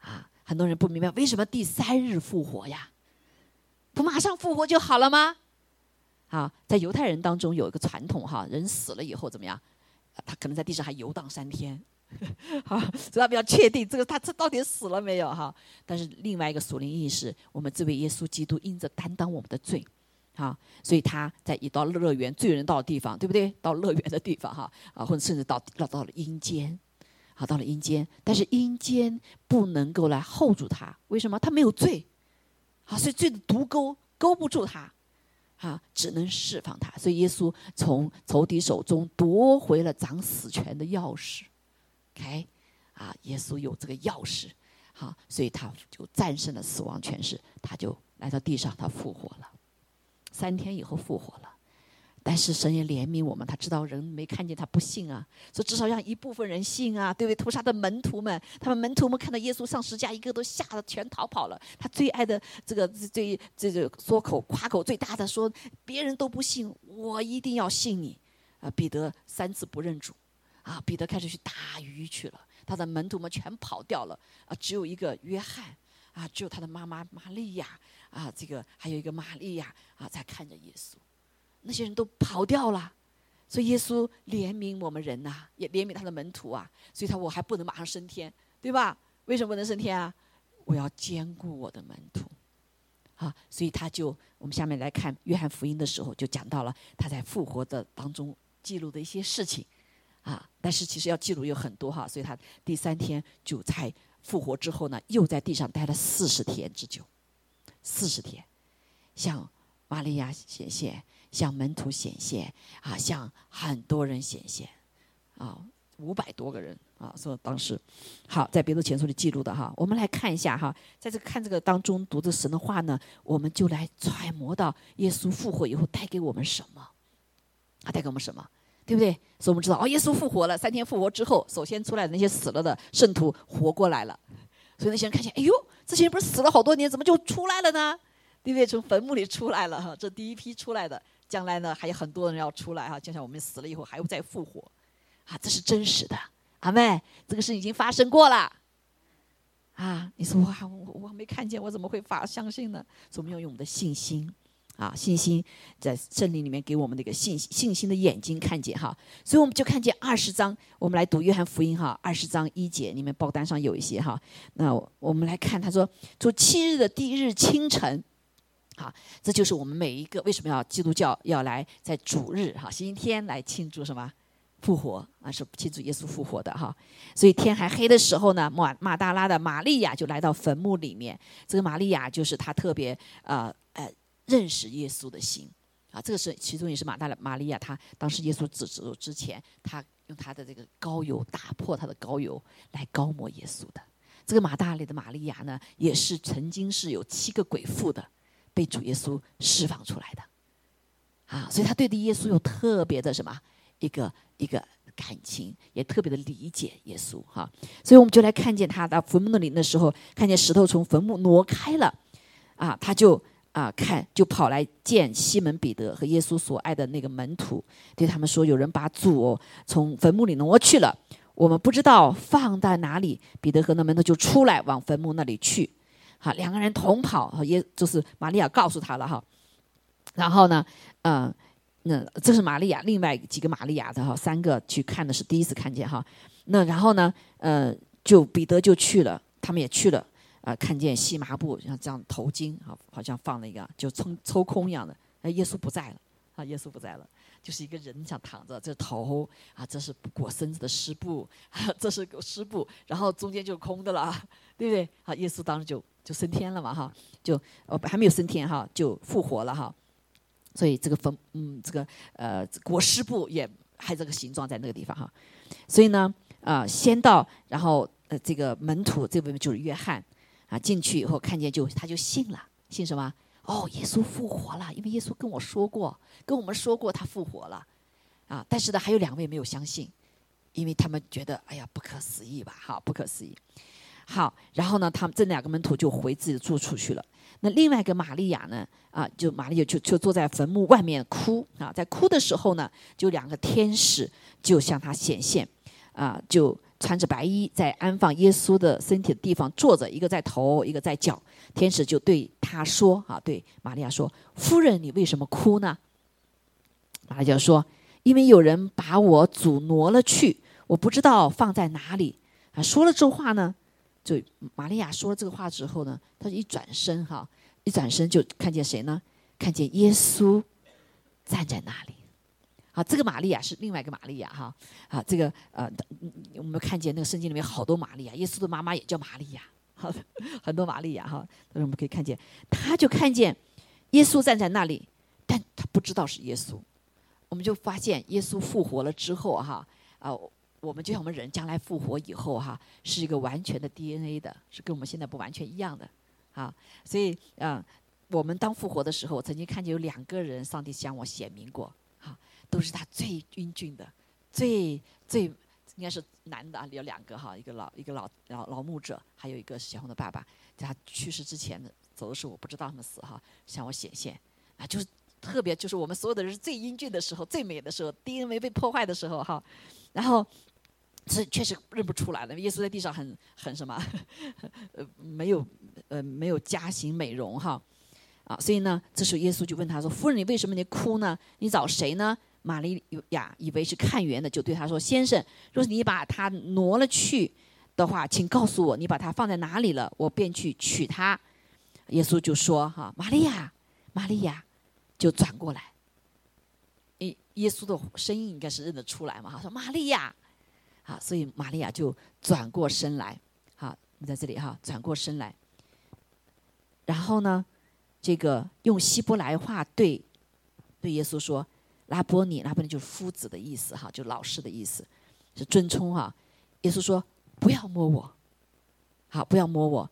啊，很多人不明白为什么第三日复活呀？不马上复活就好了吗？啊，在犹太人当中有一个传统哈，人死了以后怎么样？他可能在地上还游荡三天，好，所以他们要确定这个他这到底死了没有哈？但是另外一个属灵意识，我们这位耶稣基督因着担当我们的罪。啊，所以他在一到乐园罪人到的地方，对不对？到乐园的地方，哈啊，或者甚至到到到了阴间，好，到了阴间，但是阴间不能够来 hold 住他，为什么？他没有罪，好，所以罪的毒钩勾不住他，啊，只能释放他。所以耶稣从仇敌手中夺回了掌死权的钥匙，OK，啊，耶稣有这个钥匙，好，所以他就战胜了死亡权势，他就来到地上，他复活了。三天以后复活了，但是神也怜悯我们，他知道人没看见他不信啊，说至少让一部分人信啊，对不对？屠杀的门徒们，他们门徒们看到耶稣上十字架，一个都吓得全逃跑了。他最爱的这个最这个说口夸口最大的说，别人都不信，我一定要信你啊！彼得三次不认主啊！彼得开始去打鱼去了，他的门徒们全跑掉了啊！只有一个约翰啊，只有他的妈妈玛利亚。啊，这个还有一个玛利亚啊，在看着耶稣，那些人都跑掉了，所以耶稣怜悯我们人呐，也怜悯他的门徒啊，所以他我还不能马上升天，对吧？为什么不能升天啊？我要兼顾我的门徒，啊，所以他就我们下面来看约翰福音的时候，就讲到了他在复活的当中记录的一些事情，啊，但是其实要记录有很多哈，所以他第三天就在复活之后呢，又在地上待了四十天之久。四十天，向玛利亚显现，向门徒显现，啊，向很多人显现，啊，五百多个人啊，说当时，好，在别的前书里记录的哈，我们来看一下哈，在这个看这个当中读的神的话呢，我们就来揣摩到耶稣复活以后带给我们什么，啊带给我们什么，对不对？所以我们知道哦，耶稣复活了，三天复活之后，首先出来的那些死了的圣徒活过来了。所以那些人看见，哎呦，之前不是死了好多年，怎么就出来了呢？因为？从坟墓里出来了哈，这第一批出来的，将来呢还有很多人要出来哈，就像我们死了以后还会再复活，啊，这是真实的，阿妹，这个事已经发生过了，啊，你说哇，我我没看见，我怎么会发相信呢？所以我们要用我们的信心。啊，信心在圣灵里面给我们那个信信心的眼睛看见哈，所以我们就看见二十章，我们来读约翰福音哈，二十章一节里面报单上有一些哈，那我们来看他说，做七日的第一日清晨，好，这就是我们每一个为什么要基督教要来在主日哈星期天来庆祝什么？复活啊，是庆祝耶稣复活的哈，所以天还黑的时候呢，马马大拉的玛利亚就来到坟墓里面，这个玛利亚就是他特别呃呃。认识耶稣的心，啊，这个是其中也是马大玛利亚，她当时耶稣指走之前，她用她的这个膏油打破她的膏油来膏抹耶稣的。这个马大里的玛利亚呢，也是曾经是有七个鬼妇的，被主耶稣释放出来的。啊，所以他对的耶稣有特别的什么一个一个感情，也特别的理解耶稣哈。所以我们就来看见他到坟墓那里的时候，看见石头从坟墓挪开了，啊，他就啊看就跑来见西门彼得和耶稣所爱的那个门徒，对他们说：“有人把主从坟墓里挪去了，我们不知道放在哪里。”彼得和那门徒就出来往坟墓那里去，好，两个人同跑，耶就是玛利亚告诉他了哈。然后呢，嗯，那这是玛利亚，另外几个玛利亚的哈，三个去看的是第一次看见哈。那然后呢，呃，就彼得就去了，他们也去了，啊，看见细麻布像这样头巾啊，好像放了一个就抽抽空一样的，哎，耶稣不在了，啊，耶稣不在了，就是一个人想躺着，这头啊，这是裹身子的湿布，这是湿布，然后中间就空的了，对不对？好，耶稣当时就就升天了嘛，哈，就哦还没有升天哈，就复活了哈。所以这个坟，嗯，这个呃裹尸布也还这个形状在那个地方哈，所以呢，啊，先到，然后呃这个门徒这位就是约翰，啊进去以后看见就他就信了，信什么？哦，耶稣复活了，因为耶稣跟我说过，跟我们说过他复活了，啊，但是呢还有两位没有相信，因为他们觉得哎呀不可思议吧，哈，不可思议。好，然后呢他们这两个门徒就回自己的住处去了。那另外一个玛利亚呢？啊，就玛利亚就就坐在坟墓外面哭啊，在哭的时候呢，就两个天使就向他显现，啊，就穿着白衣在安放耶稣的身体的地方坐着，一个在头，一个在脚。天使就对他说：“啊，对玛利亚说，夫人，你为什么哭呢？”玛利亚说：“因为有人把我主挪了去，我不知道放在哪里。”啊，说了这话呢。就玛利亚说了这个话之后呢，她就一转身哈，一转身就看见谁呢？看见耶稣站在那里。好，这个玛利亚是另外一个玛利亚哈。啊，这个呃，我们看见那个圣经里面好多玛利亚，耶稣的妈妈也叫玛利亚，好的，很多玛利亚哈。但是我们可以看见，他就看见耶稣站在那里，但他不知道是耶稣。我们就发现耶稣复活了之后哈，啊。我们就像我们人将来复活以后哈，是一个完全的 DNA 的，是跟我们现在不完全一样的，啊，所以啊，我们当复活的时候，我曾经看见有两个人，上帝向我显明过，都是他最英俊的，最最应该是男的啊，有两个哈，一个老一个老老老牧者，还有一个是小红的爸爸，在他去世之前的走的时候，我不知道他们死哈，向我显现，啊，就是特别就是我们所有的人最英俊的时候，最美的时候，DNA 被破坏的时候哈，然后。是确实认不出来了。耶稣在地上很很什么，呃，没有呃没有加型美容哈，啊，所以呢，这时候耶稣就问他说：“夫人，你为什么你哭呢？你找谁呢？”玛利亚以为是看园的，就对他说：“先生，若是你把他挪了去的话，请告诉我，你把他放在哪里了，我便去取他。”耶稣就说：“哈，玛利亚，玛利亚，就转过来。耶耶稣的声音应该是认得出来嘛？他说：玛利亚。”啊，所以玛利亚就转过身来，好，我们在这里哈，转过身来，然后呢，这个用希伯来话对对耶稣说：“拉波尼，拉波尼就是夫子的意思哈，就老师的意思，是尊称哈。”耶稣说：“不要摸我，好，不要摸我，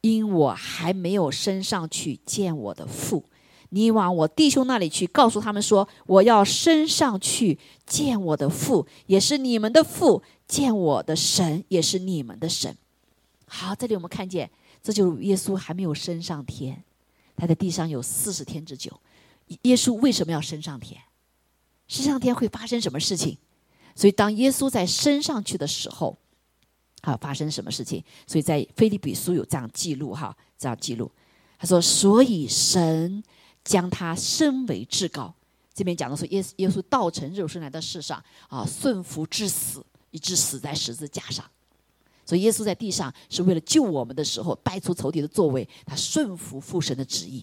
因我还没有升上去见我的父。”你往我弟兄那里去，告诉他们说：“我要升上去见我的父，也是你们的父；见我的神，也是你们的神。”好，这里我们看见，这就是耶稣还没有升上天，他在地上有四十天之久。耶稣为什么要升上天？升上天会发生什么事情？所以当耶稣在升上去的时候，啊，发生什么事情？所以在菲利比书有这样记录，哈，这样记录，他说：“所以神。”将他升为至高，这边讲的是耶稣耶稣道成肉身来到世上啊，顺服至死，以致死在十字架上。所以耶稣在地上是为了救我们的时候，掰出仇敌的座位，他顺服父神的旨意，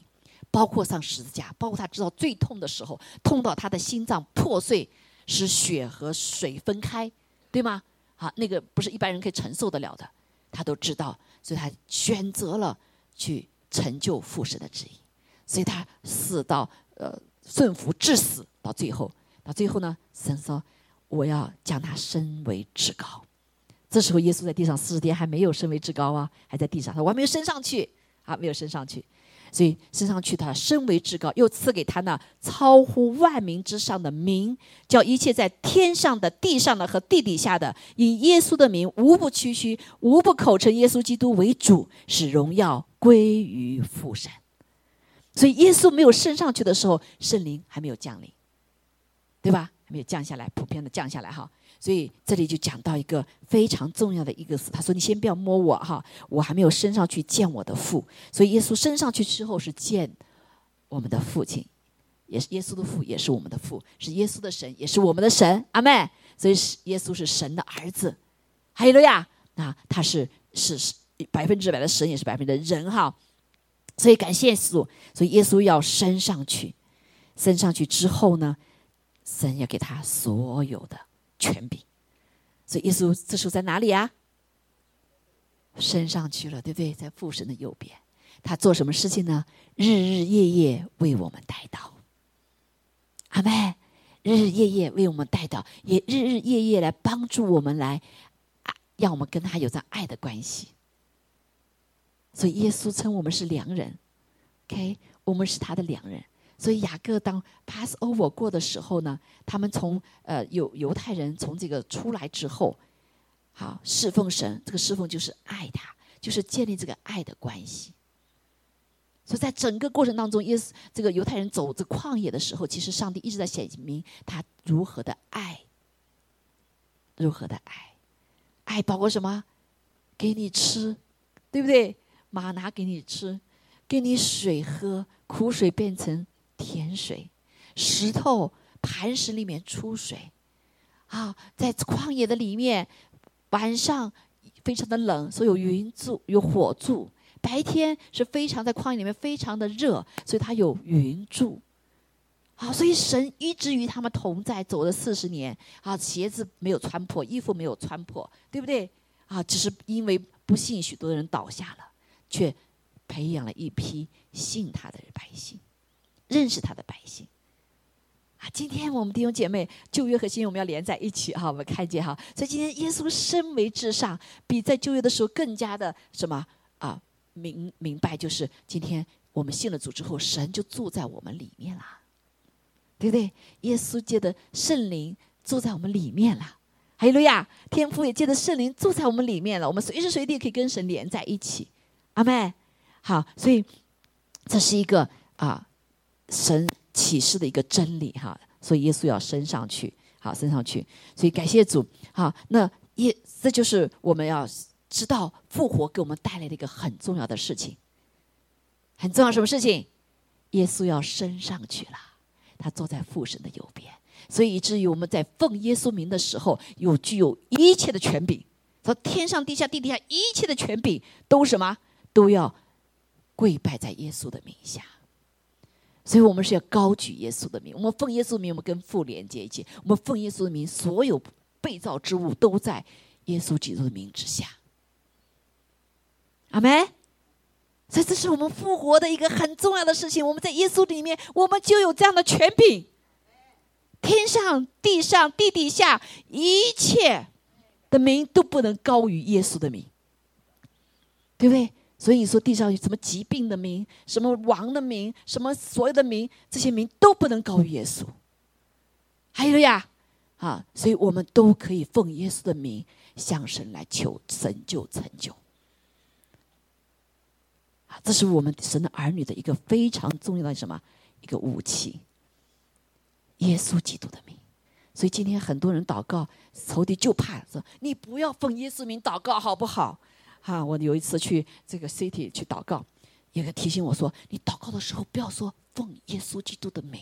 包括上十字架，包括他知道最痛的时候，痛到他的心脏破碎，使血和水分开，对吗？啊，那个不是一般人可以承受得了的，他都知道，所以他选择了去成就父神的旨意。所以他死到呃顺服至死，到最后，到最后呢，神说我要将他升为至高。这时候耶稣在地上四十天还没有升为至高啊，还在地上，他我还没有升上去啊，没有升上去。所以升上去，他身为至高，又赐给他那超乎万民之上的名，叫一切在天上的、地上的和地底下的，以耶稣的名，无不屈膝，无不口称耶稣基督为主，使荣耀归于父神。所以耶稣没有升上去的时候，圣灵还没有降临，对吧？还没有降下来，普遍的降下来哈。所以这里就讲到一个非常重要的一个词，他说：“你先不要摸我哈，我还没有升上去见我的父。”所以耶稣升上去之后是见我们的父亲，也是耶稣的父，也是我们的父，是耶稣的神，也是我们的神。阿妹，所以是耶稣是神的儿子，还有了呀，那他是是是百分之百的神，也是百分之的人哈。所以感谢主，所以耶稣要升上去，升上去之后呢，神要给他所有的。权柄，所以耶稣这时候在哪里啊？升上去了，对不对？在父神的右边，他做什么事情呢？日日夜夜为我们带到。阿妹，日日夜夜为我们带到，也日日夜夜来帮助我们，来让我们跟他有着爱的关系。所以耶稣称我们是良人，OK，我们是他的良人。所以雅各当 pass over 过的时候呢，他们从呃犹犹太人从这个出来之后，好侍奉神，这个侍奉就是爱他，就是建立这个爱的关系。所以在整个过程当中，耶稣这个犹太人走这旷野的时候，其实上帝一直在显明他如何的爱，如何的爱，爱包括什么？给你吃，对不对？马拿给你吃，给你水喝，苦水变成。甜水，石头磐石里面出水，啊，在旷野的里面，晚上非常的冷，所以有云柱有火柱；白天是非常在旷野里面非常的热，所以它有云柱。好，所以神一直与他们同在，走了四十年，啊，鞋子没有穿破，衣服没有穿破，对不对？啊，只是因为不信，许多人倒下了，却培养了一批信他的百姓。认识他的百姓啊！今天我们弟兄姐妹旧约和新约我们要连在一起哈，我们看见哈。所以今天耶稣身为至上，比在旧约的时候更加的什么啊？明明白就是今天我们信了主之后，神就住在我们里面了，对不对？耶稣借的圣灵住在我们里面了，还有路亚天父也借的圣灵住在我们里面了，我们随时随地可以跟神连在一起。阿妹，好，所以这是一个啊。神启示的一个真理哈，所以耶稣要升上去，好升上去，所以感谢主，好，那耶这就是我们要知道复活给我们带来的一个很重要的事情，很重要什么事情？耶稣要升上去了，他坐在父神的右边，所以以至于我们在奉耶稣名的时候，有具有一切的权柄，说天上地下地底下一切的权柄都什么？都要跪拜在耶稣的名下。所以我们是要高举耶稣的名，我们奉耶稣的名，我们跟父连接一起。我们奉耶稣的名，所有被造之物都在耶稣基督的名之下。阿门。所以这是我们复活的一个很重要的事情。我们在耶稣里面，我们就有这样的权柄。天上、地上、地底下一切的名都不能高于耶稣的名，对不对？所以你说地上有什么疾病的名，什么王的名，什么所有的名，这些名都不能高于耶稣。还有呀，啊，所以我们都可以奉耶稣的名向神来求神救成就。啊，这是我们神的儿女的一个非常重要的什么一个武器。耶稣基督的名，所以今天很多人祷告，仇敌就怕说你不要奉耶稣名祷告，好不好？哈，我有一次去这个 city 去祷告，有个提醒我说：“你祷告的时候不要说奉耶稣基督的名。”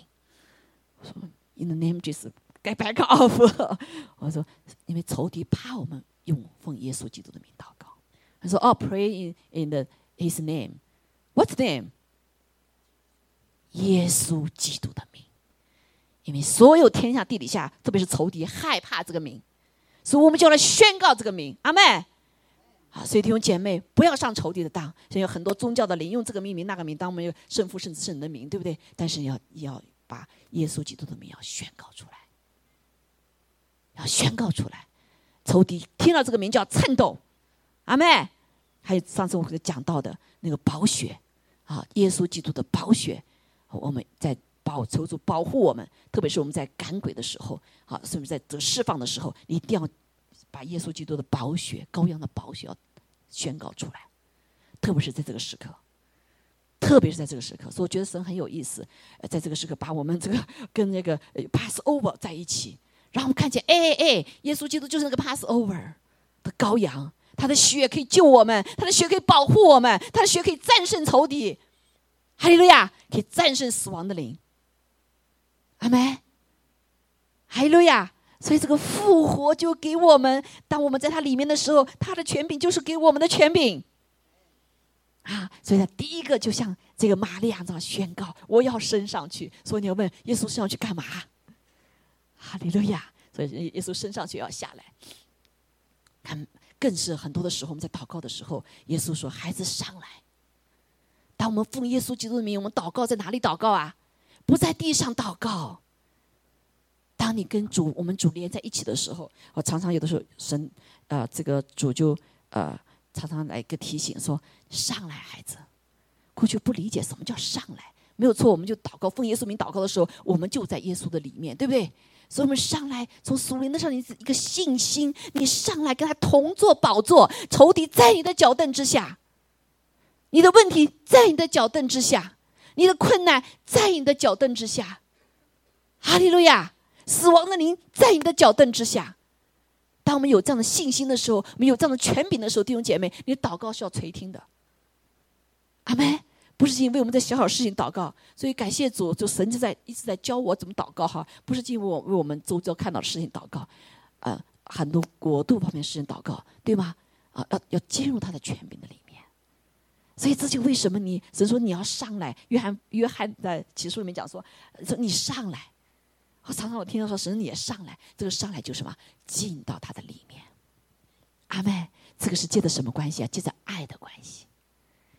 我说：“In the name Jesus，该 back off。”我说：“因为仇敌怕我们用奉耶稣基督的名祷告。”他说：“哦，pray in in the His name，what's name？耶稣基督的名，因为所有天下地底下，特别是仇敌害怕这个名，所以我们就来宣告这个名。阿妹。啊，所以弟兄姐妹，不要上仇敌的当。现在有很多宗教的灵用这个命名、那个名，当我们有圣父、圣子、圣人的名，对不对？但是要要把耶稣基督的名要宣告出来，要宣告出来。仇敌听到这个名叫颤抖。阿妹，还有上次我给讲到的那个宝血，啊，耶稣基督的宝血，我们在保求主保护我们，特别是我们在赶鬼的时候，啊，甚至在得释放的时候，一定要把耶稣基督的宝血、羔羊的宝血要宣告出来，特别是在这个时刻。特别是在这个时刻，所以我觉得神很有意思，在这个时刻把我们这个跟那个 pass over 在一起，让我们看见，哎哎，耶稣基督就是那个 pass over 的羔羊，他的血可以救我们，他的血可以保护我们，他的血可以战胜仇敌，哈利路亚，可以战胜死亡的灵，阿门，哈利路亚。所以这个复活就给我们，当我们在他里面的时候，他的权柄就是给我们的权柄。啊，所以他，第一个就像这个玛利亚这样宣告：“我要升上去。”所以你要问耶稣升上去干嘛？哈利路亚！所以耶稣升上去要下来。看，更是很多的时候，我们在祷告的时候，耶稣说：“孩子上来。”当我们奉耶稣基督的名，我们祷告在哪里祷告啊？不在地上祷告。当你跟主，我们主连在一起的时候，我常常有的时候神，呃，这个主就呃。常常来一个提醒说：“上来，孩子。”过去不理解什么叫上来，没有错。我们就祷告，奉耶稣名祷告的时候，我们就在耶稣的里面，对不对？所以，我们上来从属灵的上，你一个信心，你上来跟他同坐宝座，仇敌在你的脚凳之下，你的问题在你的脚凳之下，你的困难在你的脚凳之下，哈利路亚！死亡的灵在你的脚凳之下。当我们有这样的信心的时候，我们有这样的权柄的时候，弟兄姐妹，你祷告是要垂听的。阿门。不是因为我们在小小事情祷告，所以感谢主，就神就在一直在教我怎么祷告哈。不是因为我为我们周遭看到的事情祷告，呃，很多国度方面事情祷告，对吗？啊，要要进入他的权柄的里面。所以这就为什么你神说你要上来。约翰约翰在启示里面讲说，说你上来。我常常我听到说神也上来，这个上来就什么进到他的里面。阿妹，这个是借的什么关系啊？借着爱的关系。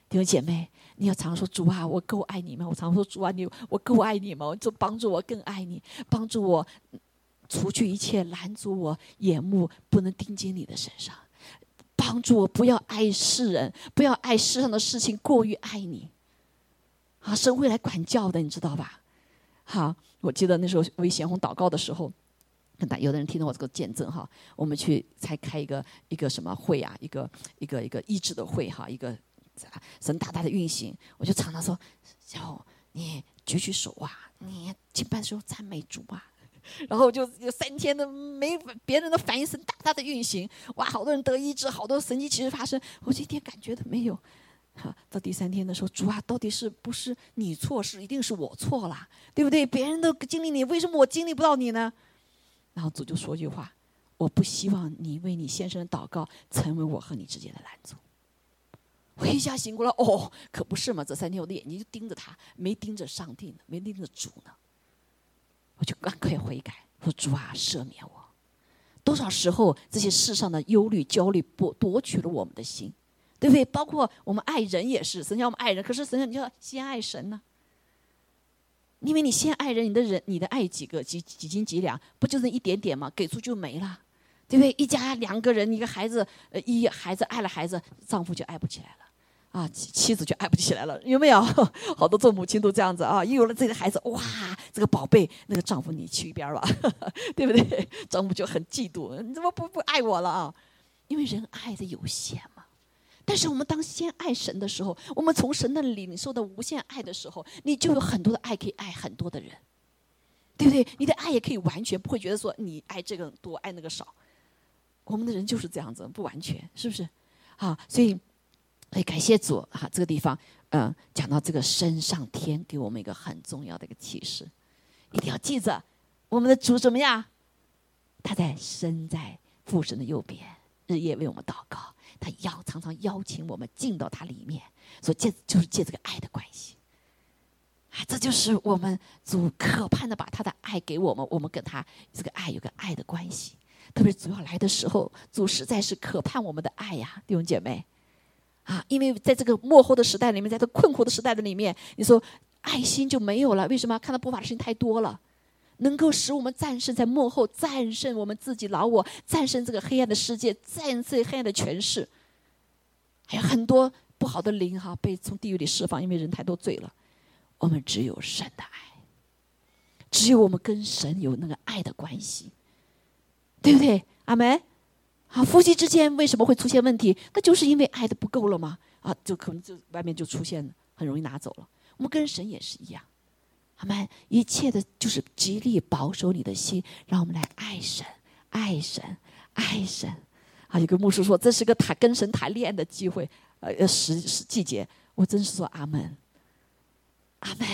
弟兄姐妹，你要常说主啊，我够爱你吗？我常说主啊，你我够爱你吗？就帮助我更爱你，帮助我除去一切拦阻我眼目不能盯紧你的身上，帮助我不要爱世人，不要爱世上的事情过于爱你。啊，神会来管教的，你知道吧？好。我记得那时候为贤红祷告的时候，有的人听到我这个见证哈，我们去才开一个一个什么会啊，一个一个一个医治的会哈，一个神大大的运行，我就常常说，小红你举举手啊，你敬拜的时候赞美主啊，然后就有三天的没别人的反应，神大大的运行，哇，好多人得医治，好多神迹其实发生，我一点感觉都没有。哈，到第三天的时候，主啊，到底是不是你错事，一定是我错了，对不对？别人都经历你，为什么我经历不到你呢？然后主就说句话：我不希望你为你先生的祷告成为我和你之间的拦阻。我一下醒过来，哦，可不是嘛！这三天我的眼睛就盯着他，没盯着上帝呢，没盯着主呢。我就赶快悔改，说主啊，赦免我。多少时候这些世上的忧虑、焦虑夺夺取了我们的心。对不对？包括我们爱人也是，神叫我们爱人，可是神你要先爱神呢。因为你先爱人，你的人，你的爱几个几几斤几两，不就是一点点吗？给出就没了，对不对？一家两个人，一个孩子，呃，一孩子爱了孩子，丈夫就爱不起来了，啊，妻妻子就爱不起来了，有没有？好多做母亲都这样子啊，一有了自己的孩子，哇，这个宝贝，那个丈夫你去一边吧，对不对？丈夫就很嫉妒，你怎么不不爱我了啊？因为人爱的有限嘛。但是我们当先爱神的时候，我们从神那里领受的无限爱的时候，你就有很多的爱可以爱很多的人，对不对？你的爱也可以完全不会觉得说你爱这个多爱那个少。我们的人就是这样子，不完全，是不是？啊，所以，所以感谢主哈，这个地方，嗯，讲到这个升上天，给我们一个很重要的一个启示，一定要记着，我们的主怎么样？他在身在父神的右边，日夜为我们祷告。他邀常常邀请我们进到他里面，所以借就是借这个爱的关系，啊，这就是我们主可盼的把他的爱给我们，我们跟他这个爱有个爱的关系。特别主要来的时候，主实在是可盼我们的爱呀，弟兄姐妹，啊，因为在这个幕后的时代里面，在这困惑的时代的里面，你说爱心就没有了，为什么？看到不法的事情太多了。能够使我们战胜在幕后，战胜我们自己老我，战胜这个黑暗的世界，战胜黑暗的权势，还有很多不好的灵哈被从地狱里释放，因为人太多罪了。我们只有神的爱，只有我们跟神有那个爱的关系，对不对？阿门。啊，夫妻之间为什么会出现问题？那就是因为爱的不够了吗？啊，就可能就外面就出现，很容易拿走了。我们跟神也是一样，阿门。一切的就是极力保守你的心，让我们来爱神，爱神，爱神。啊，有个牧师说这是个谈跟神谈恋爱的机会，呃，时时季节。我真是说阿门，阿门。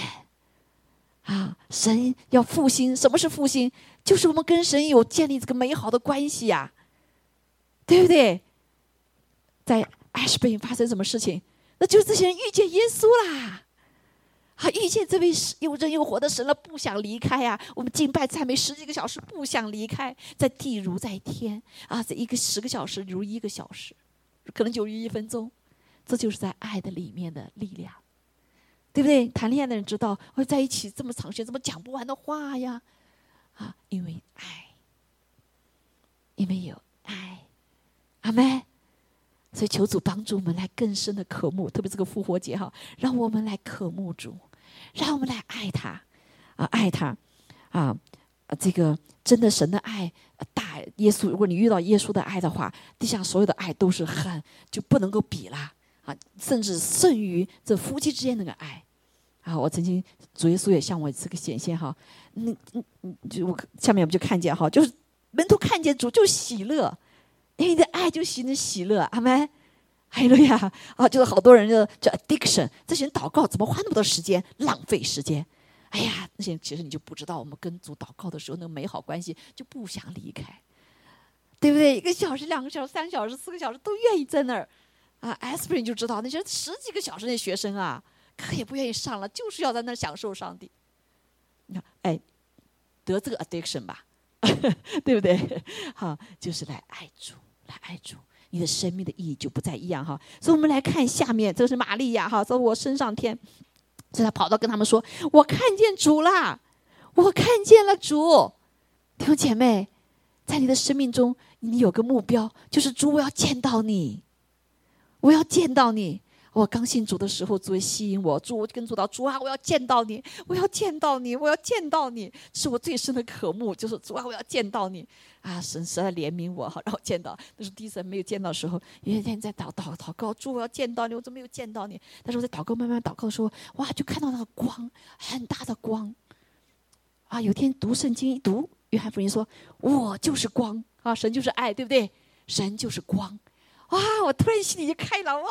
啊，神要复兴，什么是复兴？就是我们跟神有建立这个美好的关系呀。对不对？在艾什贝发生什么事情？那就是这些人遇见耶稣啦，啊，遇见这位又真又活的神了，不想离开啊！我们敬拜赞美十几个小时，不想离开，在地如在天啊！这一个十个小时如一个小时，可能就如一分钟，这就是在爱的里面的力量，对不对？谈恋爱的人知道，会在一起这么长时间，怎么讲不完的话呀？啊，因为爱，因为有爱。阿妹，所以求主帮助我们来更深的渴慕，特别这个复活节哈，让我们来渴慕主，让我们来爱他，啊，爱他，啊，这个真的神的爱大，耶稣，如果你遇到耶稣的爱的话，地上所有的爱都是很就不能够比啦，啊，甚至胜于这夫妻之间那个爱，啊，我曾经主耶稣也向我这个显现哈，那嗯嗯，就我下面我们就看见哈，就是门徒看见主就喜乐。因为你的爱就形成喜乐，阿门，还有呀，啊，就是好多人就叫 addiction，这些人祷告怎么花那么多时间，浪费时间？哎呀，那些其实你就不知道，我们跟主祷告的时候，那个美好关系就不想离开，对不对？一个小时、两个小时、三个小时、四个小时都愿意在那儿，啊，aspirin 就知道那些十几个小时那学生啊，课也不愿意上了，就是要在那儿享受上帝。你看，哎，得这个 addiction 吧，对不对？好，就是来爱主。来爱主，你的生命的意义就不再一样哈。所以，我们来看下面，这是玛利亚哈，说我升上天，所以他跑到跟他们说：“我看见主啦，我看见了主。”弟兄姐妹，在你的生命中，你有个目标，就是主，我要见到你，我要见到你。我刚信主的时候，主会吸引我，主我跟主祷，主啊，我要见到你，我要见到你，我要见到你，是我最深的渴慕，就是主啊，我要见到你啊！神神来怜悯我，好让我见到。那是第一次没有见到的时候，有一天在祷祷祷告，主我要见到你，我怎么没有见到你？但是我在祷告慢慢祷告的时候，哇，就看到那个光，很大的光。啊，有天读圣经一读，约翰福音说，我就是光啊，神就是爱，对不对？神就是光。哇！我突然心里就开朗，哇！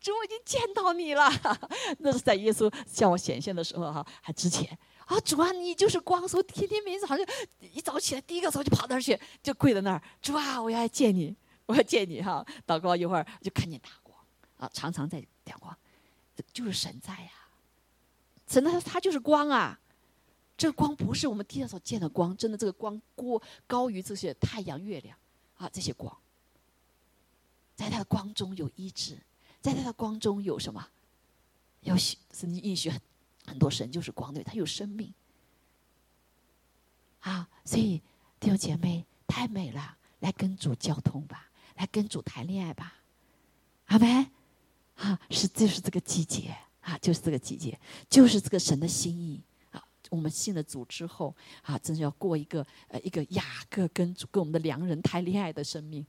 主，我已经见到你了。那是在耶稣向我显现的时候哈，还之前啊，主啊，你就是光，所以天天每次好像一早起来第一个时候就跑那儿去，就跪在那儿。主啊，我要见你，我要见你哈！祷告一会儿就看见大光啊，常常在亮光，就是神在呀。神他他就是光啊，这个光不是我们地上所见的光，真的这个光过高于这些太阳、月亮啊这些光。在他的光中有医治，在他的光中有什么？有神经医学很很多神就是光对，他有生命。啊，所以弟兄姐妹太美了，来跟主交通吧，来跟主谈恋爱吧，好没？啊，是就是这个季节啊，就是这个季节，就是这个神的心意啊。我们信了主之后啊，真是要过一个呃一个雅各跟主跟我们的良人谈恋爱的生命。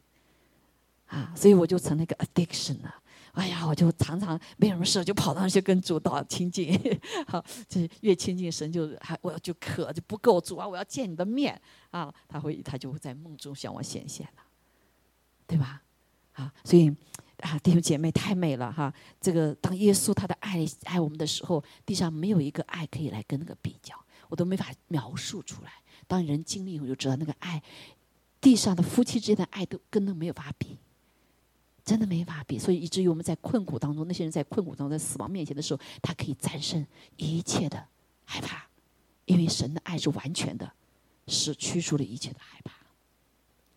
啊，所以我就成了一个 addiction 了。哎呀，我就常常没什么事，就跑上去跟主祷亲近。好，就是越亲近神，就还我就渴就不够主啊！我要见你的面啊！他会他就会在梦中向我显现了，对吧？啊，所以啊，弟兄姐妹太美了哈！这个当耶稣他的爱爱我们的时候，地上没有一个爱可以来跟那个比较，我都没法描述出来。当人经历以后，就知道那个爱，地上的夫妻之间的爱都跟那没有法比。真的没法比，所以以至于我们在困苦当中，那些人在困苦当中，在死亡面前的时候，他可以战胜一切的害怕，因为神的爱是完全的，是驱除了一切的害怕。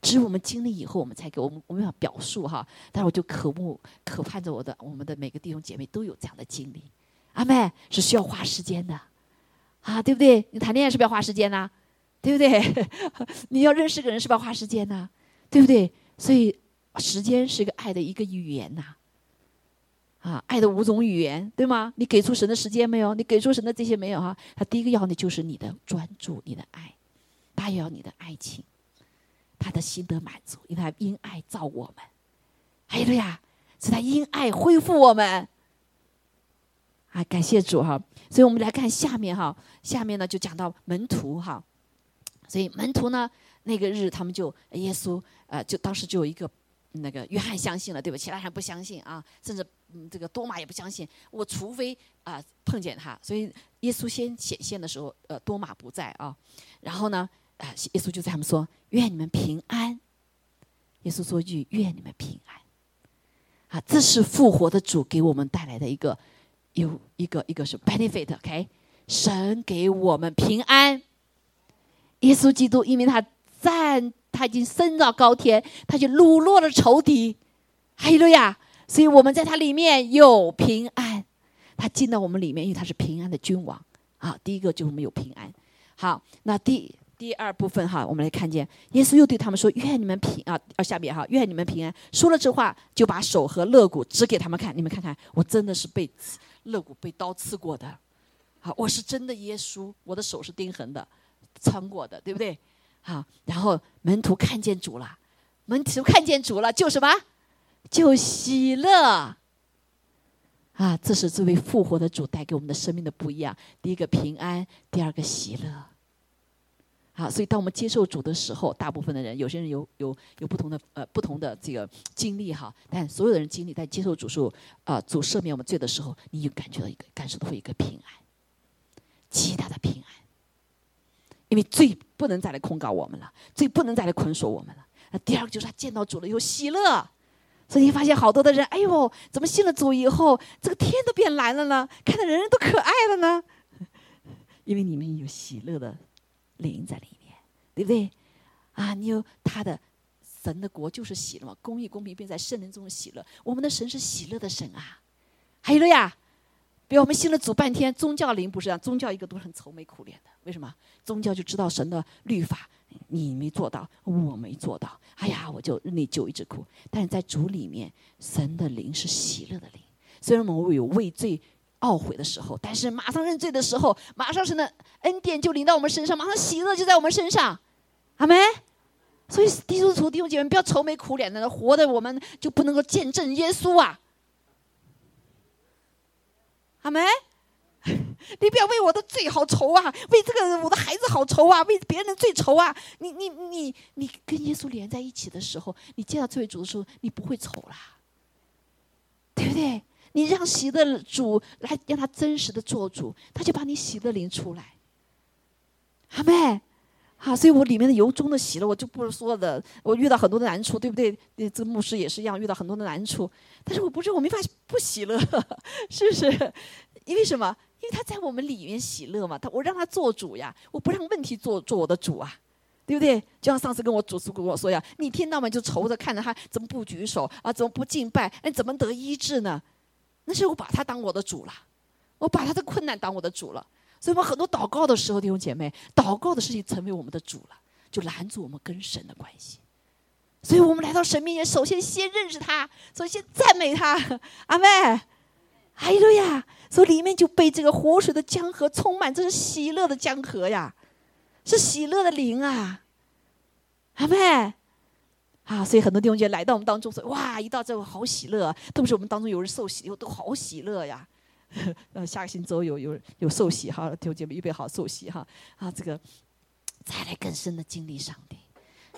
只有我们经历以后，我们才给我们我们要表述哈。但是我就渴慕、渴盼着我的我们的每个弟兄姐妹都有这样的经历。阿妹是需要花时间的，啊，对不对？你谈恋爱是不是要花时间呢？对不对？你要认识个人是不是要花时间呢？对不对？所以。时间是一个爱的一个语言呐，啊，爱的五种语言，对吗？你给出神的时间没有？你给出神的这些没有哈？他第一个要的就是你的专注，你的爱，他也要你的爱情，他的心得满足，因为他因爱造我们，还有呀，是他因爱恢复我们。啊，感谢主哈！所以我们来看下面哈，下面呢就讲到门徒哈，所以门徒呢那个日他们就耶稣呃就当时就有一个那个约翰相信了对吧？其他人不相信啊，甚至嗯这个多马也不相信。我除非啊碰见他，所以耶稣先显现的时候，呃多马不在啊，然后呢啊耶稣就在他们说愿你们平安，耶稣说句愿你们平安，啊这是复活的主给我们带来的一个。有一个一个是 benefit，OK，神给我们平安。耶稣基督因为他站，他已经升到高天，他就掳落了仇敌，哈利路亚！所以我们在他里面有平安，他进到我们里面，因为他是平安的君王啊。第一个就是我们有平安。好，那第第二部分哈，我们来看见耶稣又对他们说：“愿你们平啊！”啊，下面哈，愿你们平安。说了这话，就把手和肋骨指给他们看，你们看看，我真的是被。肋骨被刀刺过的，好，我是真的耶稣，我的手是钉痕的，穿过的，对不对？好，然后门徒看见主了，门徒看见主了，就什么？就喜乐。啊，这是这位复活的主带给我们的生命的不一样。第一个平安，第二个喜乐。好，所以当我们接受主的时候，大部分的人，有些人有有有不同的呃不同的这个经历哈，但所有的人经历在接受主时候，啊，主赦免我们罪的时候，你就感觉到一个感受到一个平安，极大的平安，因为罪不能再来控告我们了，罪不能再来捆锁我们了。那第二个就是他见到主了以后喜乐，所以你发现好多的人，哎呦，怎么信了主以后，这个天都变蓝了呢？看到人人都可爱了呢？因为你们有喜乐的。灵在里面，对不对？啊，你有他的神的国就是喜乐嘛，公义公平并在圣灵中喜乐。我们的神是喜乐的神啊，还有了呀。比如我们信了主半天，宗教灵不是这样，宗教一个都很愁眉苦脸的。为什么？宗教就知道神的律法，你没做到，我没做到，哎呀，我就日内就一直哭。但是在主里面，神的灵是喜乐的灵。虽然我们有畏罪。懊悔的时候，但是马上认罪的时候，马上神的恩典就临到我们身上，马上喜乐就在我们身上，阿门。所以弟兄徒弟兄姐妹，不要愁眉苦脸的，活的我们就不能够见证耶稣啊，阿门。你不要为我的罪好愁啊，为这个我的孩子好愁啊，为别人最愁啊。你你你你跟耶稣连在一起的时候，你见到这位主的时候，你不会愁啦，对不对？你让喜的主来，让他真实的做主，他就把你喜的灵出来，阿妹，好，所以我里面的由衷的喜乐，我就不说的。我遇到很多的难处，对不对？这牧师也是一样，遇到很多的难处，但是我不是我没法不喜乐，是不是？因为什么？因为他在我们里面喜乐嘛，他我让他做主呀，我不让问题做做我的主啊，对不对？就像上次跟我主持跟我说呀，你天到晚就愁着看着他怎么不举手啊，怎么不敬拜，哎，怎么得医治呢？那是我把他当我的主了，我把他的困难当我的主了，所以我们很多祷告的时候，弟兄姐妹，祷告的事情成为我们的主了，就拦住我们跟神的关系。所以我们来到神面前，首先先认识他，首先赞美他，阿妹，哎呦呀，所以里面就被这个活水的江河充满，这是喜乐的江河呀，是喜乐的灵啊，阿妹。啊，所以很多弟兄姐来到我们当中说：“哇，一到这我好喜乐，特别是我们当中有人受洗以后都好喜乐呀。” 呃，下个星期有有有受洗哈，弟兄姐妹预备好受洗哈啊，这个再来更深的经历上帝。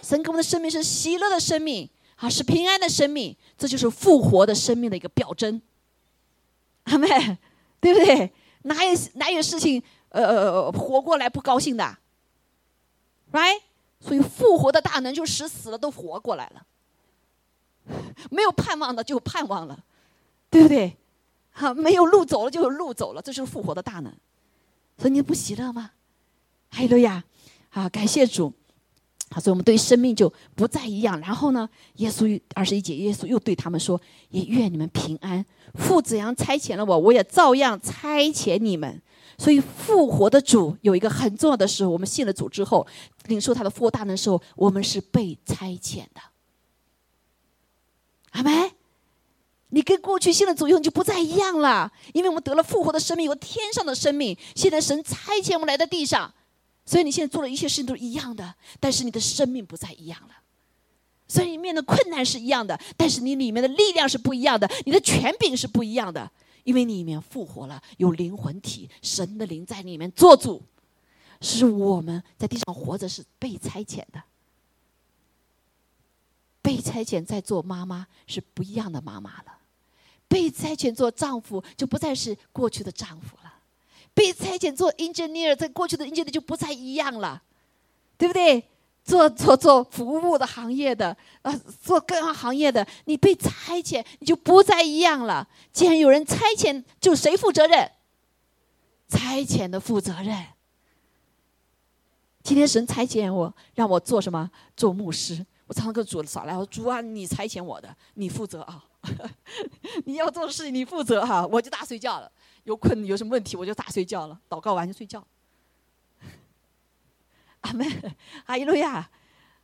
神给我们的生命是喜乐的生命啊，是平安的生命，这就是复活的生命的一个表征。阿妹，对不对？哪有哪有事情呃活过来不高兴的？Right？所以复活的大能就使死了都活过来了，没有盼望的就盼望了，对不对？哈，没有路走了就有路走了，这就是复活的大能。所以你不喜乐吗？哈利路亚！啊，感谢主！啊，所以我们对生命就不再一样。然后呢，耶稣二十一节，耶稣又对他们说：“也愿你们平安。父子样差遣了我，我也照样差遣你们。”所以复活的主有一个很重要的时候，我们信了主之后，领受他的复活大能的时候，我们是被差遣的。阿门。你跟过去信了主以后你就不再一样了，因为我们得了复活的生命，有天上的生命。现在神差遣我们来到地上，所以你现在做的一切事情都是一样的，但是你的生命不再一样了。所以你面对困难是一样的，但是你里面的力量是不一样的，你的权柄是不一样的，因为你里面复活了，有灵魂体，神的灵在里面做主。是我们在地上活着是被差遣的，被差遣在做妈妈是不一样的妈妈了。被差遣做丈夫，就不再是过去的丈夫了；被差遣做 engineer，在过去的 engineer 就不再一样了，对不对？做做做服务的行业的，啊，做各样行业的，你被差遣，你就不再一样了。既然有人差遣，就谁负责任？差遣的负责任。今天神差遣我，让我做什么？做牧师。我常常跟主扫来，我说主啊，你差遣我的，你负责啊。你要做的事情，你负责哈，我就打睡觉了。有困有什么问题，我就打睡觉了。祷告完就睡觉。阿门，阿依路亚，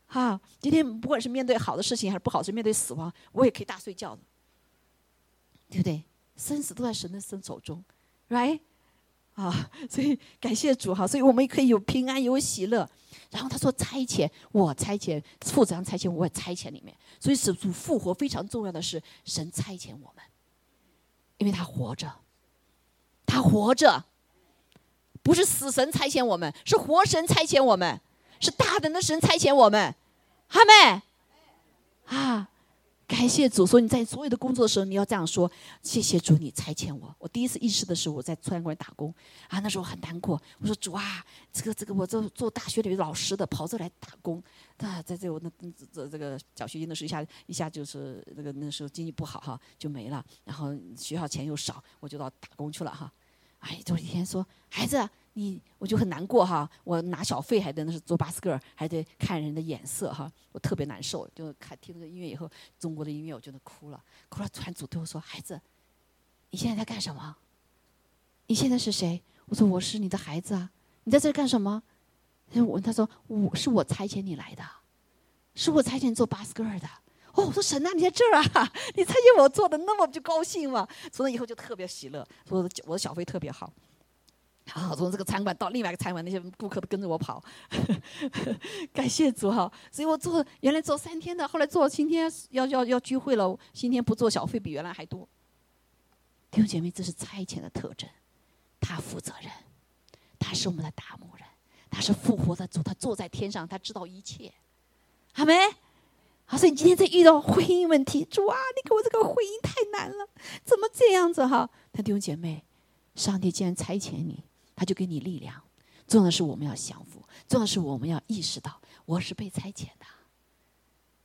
哈！今天不管是面对好的事情还是不好，是面对死亡，我也可以大睡觉的，对不对？生死都在神的身手中，right？啊，所以感谢主哈，所以我们也可以有平安有喜乐。然后他说差遣我差遣，负责差遣我也差遣里面。所以使主复活非常重要的是神差遣我们，因为他活着，他活着，不是死神差遣我们，是活神差遣我们，是大胆的神差遣我们，哈妹，啊。感谢主，说你在所有的工作的时候，你要这样说：谢谢主，你差遣我。我第一次意识的时候，我在餐馆打工啊，那时候很难过。我说主啊，这个这个，我做做大学里老师的，跑这来打工，啊，在这我那这这个奖学金的时候，一下一下就是那个那时候经济不好哈，就没了。然后学校钱又少，我就到打工去了哈。哎，就一天说孩子。你我就很难过哈，我拿小费还得那是坐巴斯克，还得看人的眼色哈，我特别难受。就看听那个音乐以后，中国的音乐我就能哭了，哭了。突然主对我说：“孩子，你现在在干什么？你现在是谁？”我说：“我是你的孩子啊。”你在这干什么？我问他说：“我是我差遣你来的，是我差遣做巴斯克尔的。”哦，我说神啊，你在这儿啊？你差遣我做的那么就高兴吗？从那以后就特别喜乐，说我的小费特别好。好，从这个餐馆到另外一个餐馆，那些顾客都跟着我跑，感谢主哈！所以我做原来做三天的，后来做今天要要要聚会了，今天不做小费比原来还多。弟兄姐妹，这是差遣的特征，他负责任，他是我们的大牧人，他是复活的主，他坐在天上，他知道一切，好没？好，所以你今天在遇到婚姻问题，主啊，你给我这个婚姻太难了，怎么这样子哈？那弟兄姐妹，上帝既然差遣你。他就给你力量，重要的是我们要降服，重要的是我们要意识到我是被差遣的，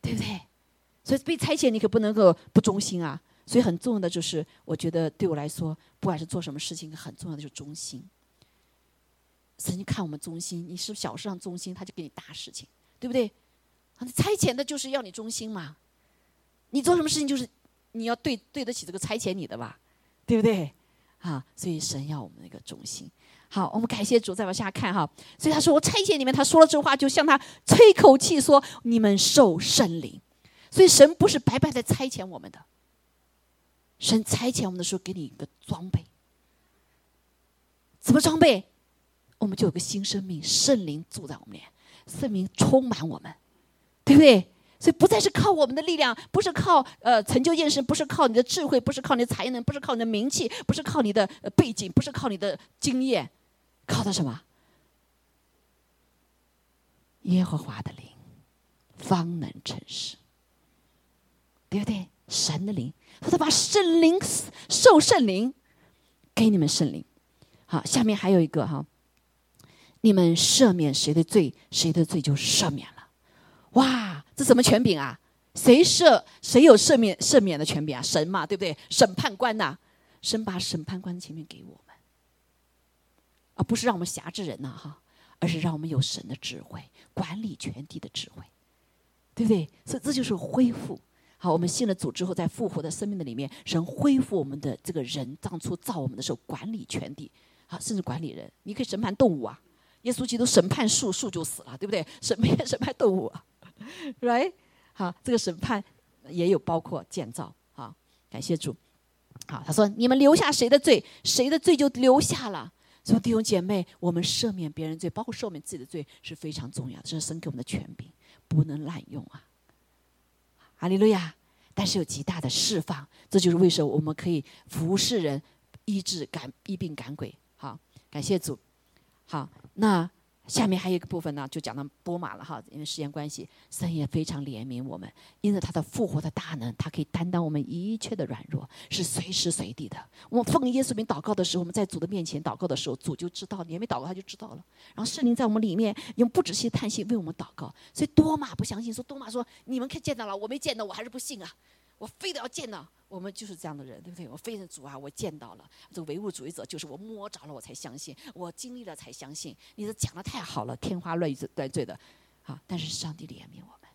对不对？所以被差遣你可不能够不忠心啊！所以很重要的就是，我觉得对我来说，不管是做什么事情，很重要的就是忠心。神经看我们忠心，你是小事上忠心，他就给你大事情，对不对？差遣的就是要你忠心嘛，你做什么事情就是你要对对得起这个差遣你的吧，对不对？啊，所以神要我们那个忠心。好，我们感谢主，再往下看哈。所以他说：“我差遣你们。”他说了这话，就向他吹口气说：“你们受圣灵。”所以神不是白白的差遣我们的，神差遣我们的时候给你一个装备。什么装备？我们就有个新生命，圣灵住在我们里，圣灵充满我们，对不对？所以不再是靠我们的力量，不是靠呃成就验身，不是靠你的智慧，不是靠你的才能，不是靠你的名气，不是靠你的背景，不是靠你的经验。靠的什么？耶和华的灵，方能成事，对不对？神的灵，他把圣灵受圣灵给你们圣灵。好，下面还有一个哈，你们赦免谁的罪，谁的罪就赦免了。哇，这什么权柄啊？谁赦谁有赦免赦免的权柄啊？神嘛，对不对？审判官呐，神把审判官前面给我们。而不是让我们辖制人呐，哈，而是让我们有神的智慧，管理全地的智慧，对不对？所以这就是恢复。好，我们信了主之后，在复活的生命的里面，神恢复我们的这个人，当初造我们的时候管理全地，好，甚至管理人，你可以审判动物啊。耶稣基督审判树，树就死了，对不对？审判审判动物啊，right？好，这个审判也有包括建造，啊，感谢主。好，他说：“你们留下谁的罪，谁的罪就留下了。”所以弟兄姐妹，我们赦免别人罪，包括赦免自己的罪是非常重要的，这是神给我们的权柄，不能滥用啊。阿利路亚！但是有极大的释放，这就是为什么我们可以服侍人、医治、赶医病、赶鬼。好，感谢主。好，那。下面还有一个部分呢，就讲到多马了哈，因为时间关系，神也非常怜悯我们，因着他的复活的大能，他可以担当我们一切的软弱，是随时随地的。我们奉耶稣名祷告的时候，我们在主的面前祷告的时候，主就知道，你还没祷告他就知道了。然后圣灵在我们里面用不止息叹息为我们祷告，所以多马不相信，说多马说你们看见到了，我没见到，我还是不信啊。我非得要见到，我们就是这样的人，对不对？我非得主啊，我见到了。这个唯物主义者就是我摸着了我才相信，我经历了才相信。你这讲的太好了，天花乱坠乱坠的，啊。但是上帝怜悯我们，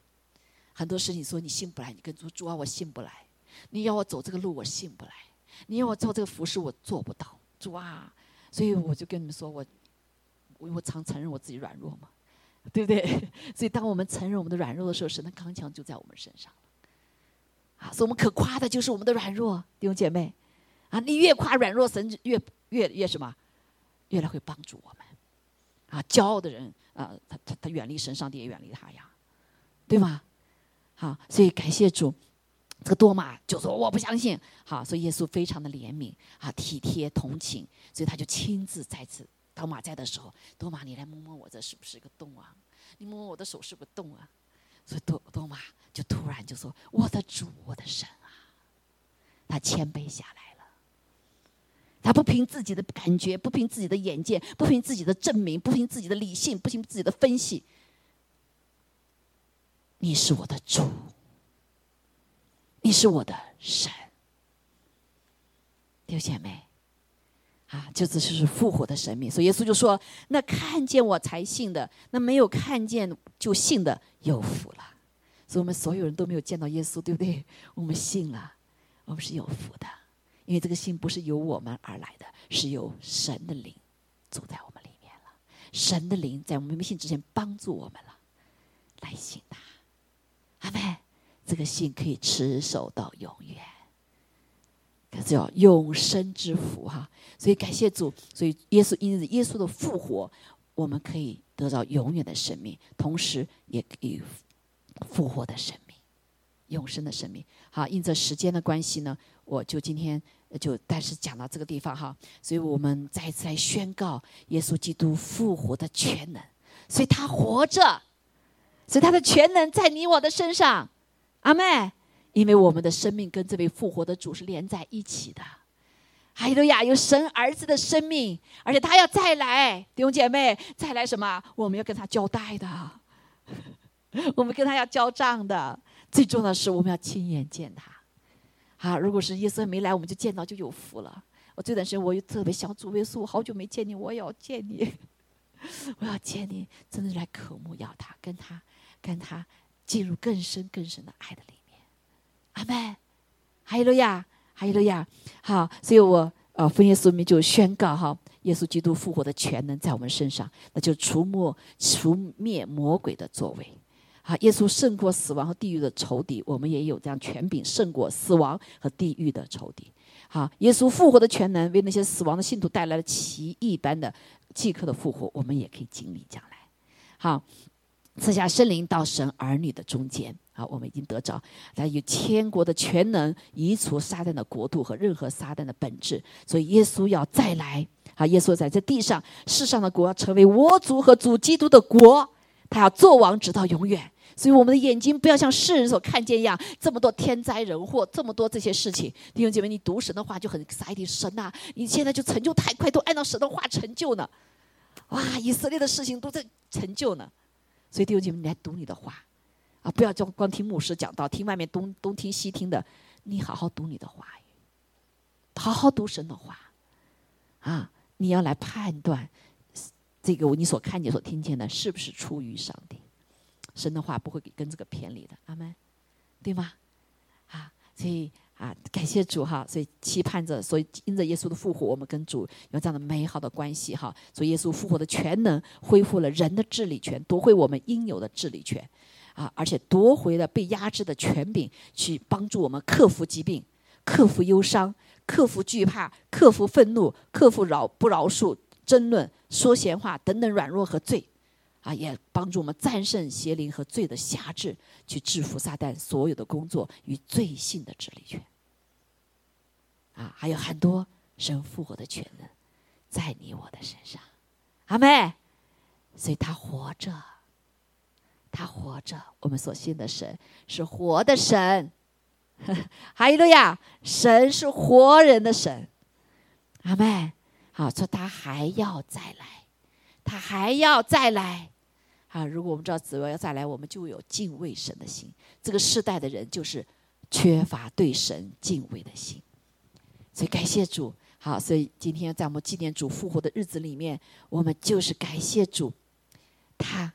很多事情说你信不来，你跟主主啊，我信不来。你要我走这个路，我信不来。你要我做这个服饰，我做不到。主啊，所以我就跟你们说，我我我常承认我自己软弱嘛，对不对？所以当我们承认我们的软弱的时候，神的刚强就在我们身上。啊，所以我们可夸的就是我们的软弱，弟兄姐妹，啊，你越夸软弱，神越越越什么，越来会帮助我们。啊，骄傲的人，啊，他他他远离神，上帝也远离他呀，对吗？好，所以感谢主，这个多马就说我不相信。好，所以耶稣非常的怜悯，啊，体贴同情，所以他就亲自再次多马在的时候，多马你来摸摸我这是不是一个洞啊？你摸摸我的手是不是洞啊？所以多多马就突然就说：“我的主，我的神啊！”他谦卑下来了。他不凭自己的感觉，不凭自己的眼界，不凭自己的证明，不凭自己的理性，不凭自己的分析。你是我的主，你是我的神，弟兄姐妹啊，就这就是复活的生命。所以耶稣就说：“那看见我才信的，那没有看见。”就信的有福了，所以我们所有人都没有见到耶稣，对不对？我们信了，我们是有福的，因为这个信不是由我们而来的，是由神的灵住在我们里面了。神的灵在我们没信之前帮助我们了，来信他，阿妹，这个信可以持守到永远，可是要永生之福哈。所以感谢主，所以耶稣因耶稣的复活，我们可以。得到永远的生命，同时也可以复活的生命，永生的生命。好，因着时间的关系呢，我就今天就但是讲到这个地方哈，所以我们再次来宣告耶稣基督复活的全能，所以他活着，所以他的全能在你我的身上，阿妹，因为我们的生命跟这位复活的主是连在一起的。哈利路亚！有神儿子的生命，而且他要再来，弟兄姐妹，再来什么？我们要跟他交代的，我们跟他要交账的。最重要的是，我们要亲眼见他。好，如果是耶稣没来，我们就见到就有福了。我这段时间我又特别想主耶稣，我好久没见你，我也要见你，我要见你，真的来渴慕要他，跟他，跟他进入更深更深的爱的里。阿门！哈利路亚！哈利路亚，好，所以我呃，奉耶稣名就宣告哈，耶稣基督复活的全能在我们身上，那就除魔除灭魔鬼的作为，好，耶稣胜过死亡和地狱的仇敌，我们也有这样权柄胜过死亡和地狱的仇敌，好，耶稣复活的全能为那些死亡的信徒带来了奇异般的即刻的复活，我们也可以经历将来，好，赐下圣灵到神儿女的中间。好，我们已经得着，来有天国的全能，移除撒旦的国度和任何撒旦的本质。所以耶稣要再来，啊，耶稣在这地上世上的国要成为我主和主基督的国，他要做王直到永远。所以我们的眼睛不要像世人所看见一样，这么多天灾人祸，这么多这些事情。弟兄姐妹，你读神的话就很撒一点神呐，你现在就成就太快，都按照神的话成就呢。哇，以色列的事情都在成就呢。所以弟兄姐妹，你来读你的话。啊！不要就光听牧师讲道，听外面东东听西听的，你好好读你的话语，好好读神的话，啊！你要来判断这个你所看见、所听见的是不是出于上帝。神的话不会跟这个偏离的，阿门，对吗？啊，所以啊，感谢主哈！所以期盼着，所以因着耶稣的复活，我们跟主有这样的美好的关系哈。所以耶稣复活的全能恢复了人的治理权，夺回我们应有的治理权。啊！而且夺回了被压制的权柄，去帮助我们克服疾病、克服忧伤，克服惧怕，克服愤怒，克服饶不饶恕、争论、说闲话等等软弱和罪，啊，也帮助我们战胜邪灵和罪的辖制，去制服撒旦所有的工作与罪性的治理权。啊，还有很多神复活的权能在你我的身上，阿妹，所以他活着，他活着，我们所信的神是活的神，哈利路亚，神是活人的神，阿妹，好说他还要再来，他还要再来，啊，如果我们知道子要再来，我们就有敬畏神的心，这个世代的人就是缺乏对神敬畏的心。所以感谢主，好，所以今天在我们纪念主复活的日子里面，我们就是感谢主，他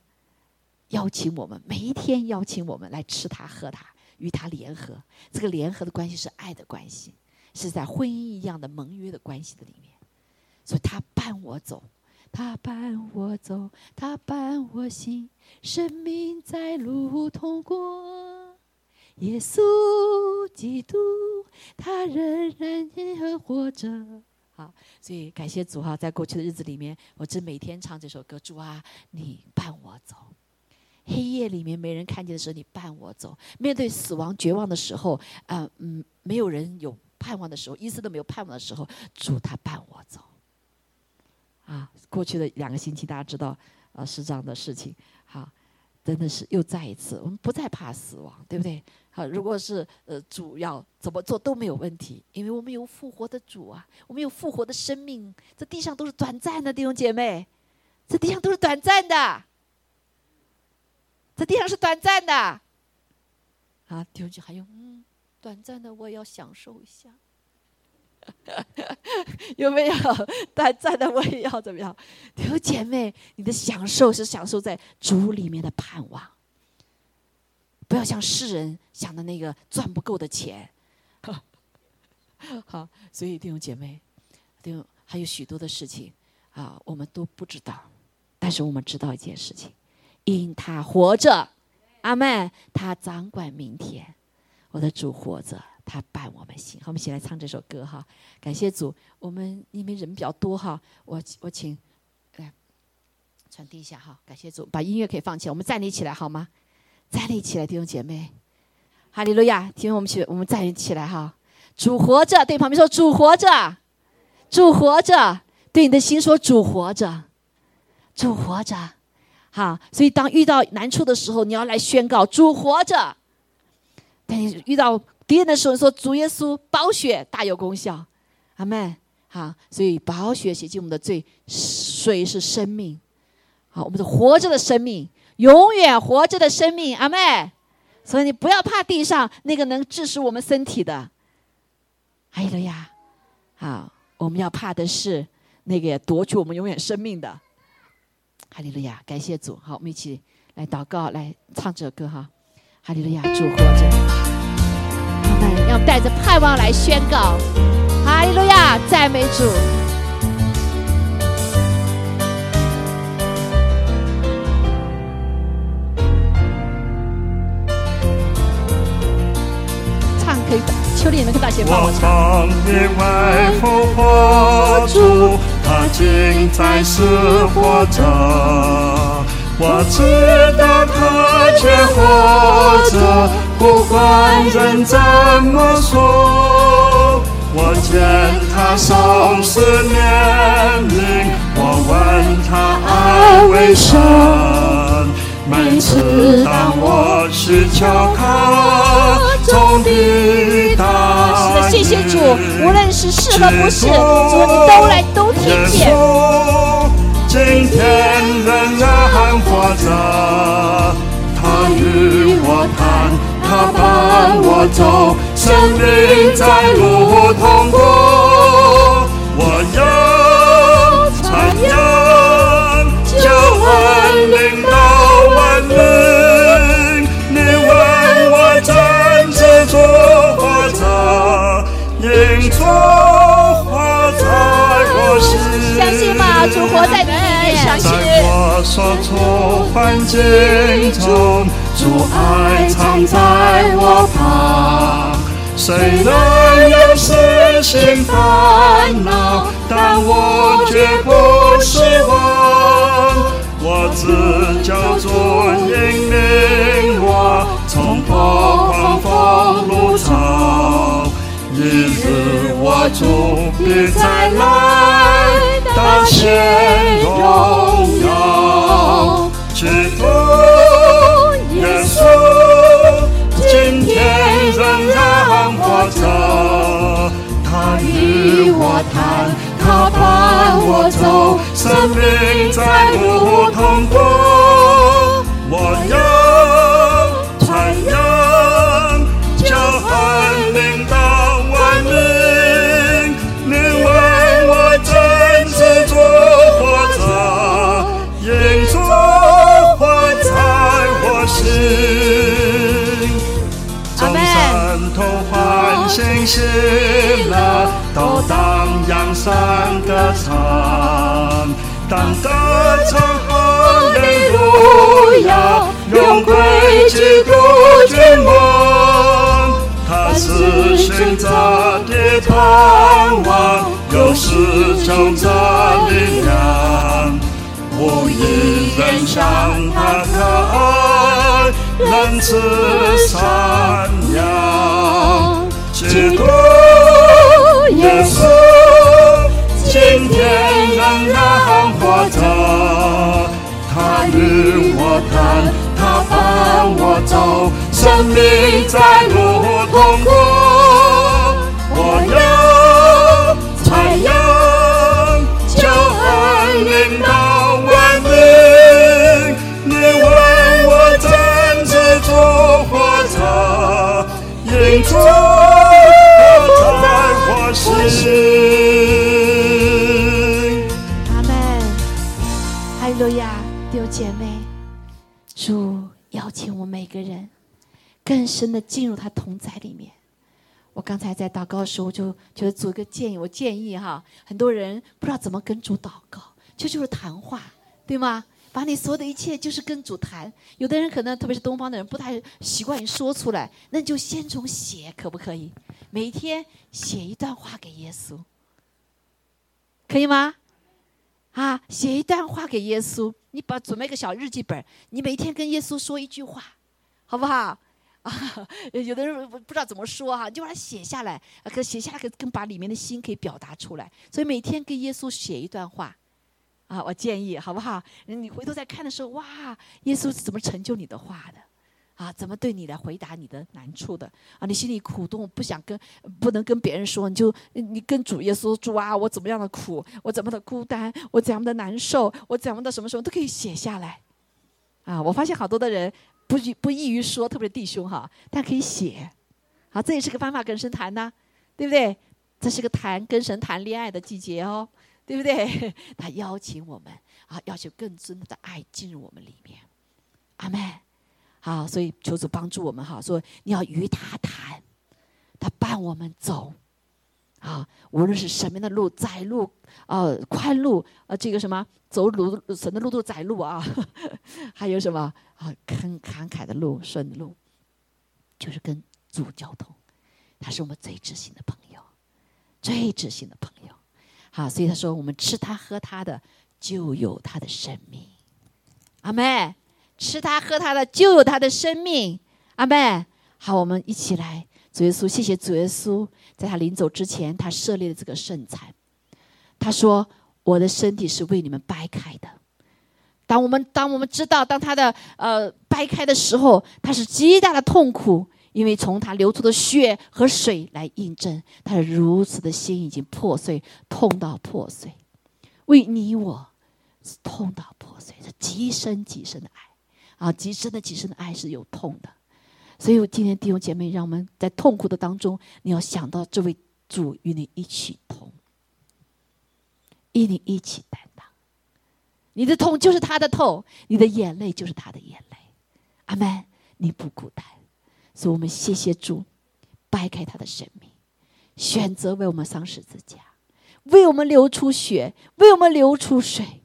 邀请我们每一天邀请我们来吃他喝他，与他联合。这个联合的关系是爱的关系，是在婚姻一样的盟约的关系的里面。所以他伴我走，他伴我走，他伴我行，生命在路通过。耶稣基督，他仍然还活着。好，所以感谢主哈，在过去的日子里面，我只每天唱这首歌。主啊，你伴我走，黑夜里面没人看见的时候，你伴我走。面对死亡绝望的时候，啊嗯，没有人有盼望的时候，一丝都没有盼望的时候，主他伴我走。啊，过去的两个星期，大家知道啊，是这样的事情。好，真的是又再一次，我们不再怕死亡，对不对？好，如果是呃主要怎么做都没有问题，因为我们有复活的主啊，我们有复活的生命。这地上都是短暂的弟兄姐妹，这地上都是短暂的，这地上是短暂的。啊，弟兄姐还有嗯，短暂的我也要享受一下，有没有？短暂的我也要怎么样？弟兄姐妹，你的享受是享受在主里面的盼望。不要像世人想的那个赚不够的钱，好，所以弟兄姐妹，弟兄还有许多的事情啊，我们都不知道，但是我们知道一件事情：因他活着，阿门，他掌管明天，我的主活着，他伴我们行。好，我们一起来唱这首歌哈，感谢主。我们因为人比较多哈，我我请来传递一下哈，感谢主，把音乐可以放起来，我们站立起来好吗？站立起来，弟兄姐妹，哈利路亚！听我们起，我们站立起来哈。主活着，对旁边说：“主活着，主活着。”对你的心说：“主活着，主活着。”好，所以当遇到难处的时候，你要来宣告：“主活着。”但你遇到敌人的时候，说：“主耶稣宝血大有功效。”阿门。好，所以宝血洗净我们的罪，水是生命。好，我们是活着的生命。永远活着的生命，阿妹，所以你不要怕地上那个能致使我们身体的，还有了呀，好，我们要怕的是那个夺取我们永远生命的，哈利路亚，感谢主，好，我们一起来祷告，来唱这首歌哈，哈利路亚，主活着，阿妹，要带着盼望来宣告，哈利路亚，赞美主。求你们跟大姐帮我唱。野外复活主，他今在是活着。我知道他却活着，不管人怎么说。我见他收拾年龄，我问他爱为什？每次当我需求他，总抵达。是的，谢谢主，无论是是和不是，主你都来都听见。今天仍然活着，他与我谈，他伴我走，生命在路通过，我要传扬救恩领导。你主活在我心。相信吗？主活在你里面，相信。我所处环境中，主爱常在我旁。虽然有世心烦恼，但我绝不失望。我只叫做引领我，冲破狂风路潮。日子我主必再来，当显荣耀。基督耶稣，今天仍然活着，他与我谈，他伴我走，生命在路通过，我要欢欣喜乐，都当扬声歌唱，当歌唱哈利路亚，荣归基督君王。他是寻找的盼望，又是救者力量。无一人像他可爱，仁慈善良。基督耶稣，今天仍然活着，他与我谈，他伴我走，生命在路通过，我要传扬，救恩领到万民，你为我真知做活着，因主个人更深的进入他同在里面。我刚才在祷告的时候，我就觉得做一个建议，我建议哈，很多人不知道怎么跟主祷告，这就是谈话，对吗？把你所有的一切就是跟主谈。有的人可能，特别是东方的人，不太习惯于说出来，那你就先从写，可不可以？每天写一段话给耶稣，可以吗？啊，写一段话给耶稣，你把准备个小日记本，你每天跟耶稣说一句话，好不好？啊，有的人不不知道怎么说哈、就把它写下来，可写下来可更把里面的心可以表达出来。所以每天跟耶稣写一段话，啊，我建议好不好？你回头再看的时候，哇，耶稣是怎么成就你的话的？啊，怎么对你来回答你的难处的？啊，你心里苦痛不想跟，不能跟别人说，你就你跟主耶稣主啊，我怎么样的苦，我怎么的孤单，我怎样的难受，我怎样的什么什么都可以写下来。啊，我发现好多的人不不易于说，特别是弟兄哈，但可以写。好，这也是个方法跟神谈呐、对不对？这是个谈跟神谈恋爱的季节哦，对不对？他邀请我们啊，要求更深的爱进入我们里面。阿门。好，所以求主帮助我们哈，说你要与他谈，他伴我们走。啊，无论是什么样的路，窄路，呃，宽路，呃，这个什么走路神的路都窄路啊，还有什么啊，慷慷慨的路，顺路，就是跟主交通，他是我们最知心的朋友，最知心的朋友。好，所以他说，我们吃他喝他的，就有他的生命。阿妹，吃他喝他的，就有他的生命。阿妹，好，我们一起来，主耶稣，谢谢主耶稣，在他临走之前，他设立了这个圣餐。他说：“我的身体是为你们掰开的。”当我们当我们知道，当他的呃掰开的时候，他是极大的痛苦，因为从他流出的血和水来印证，他如此的心已经破碎，痛到破碎，为你我痛到破碎，是极深极深的爱啊！极深的极深的爱是有痛的，所以我今天弟兄姐妹，让我们在痛苦的当中，你要想到这位主与你一起痛，与你一起担当。你的痛就是他的痛，你的眼泪就是他的眼泪。阿门，你不孤单。所以我们谢谢主，掰开他的生命，选择为我们丧十字架，为我们流出血，为我们流出水，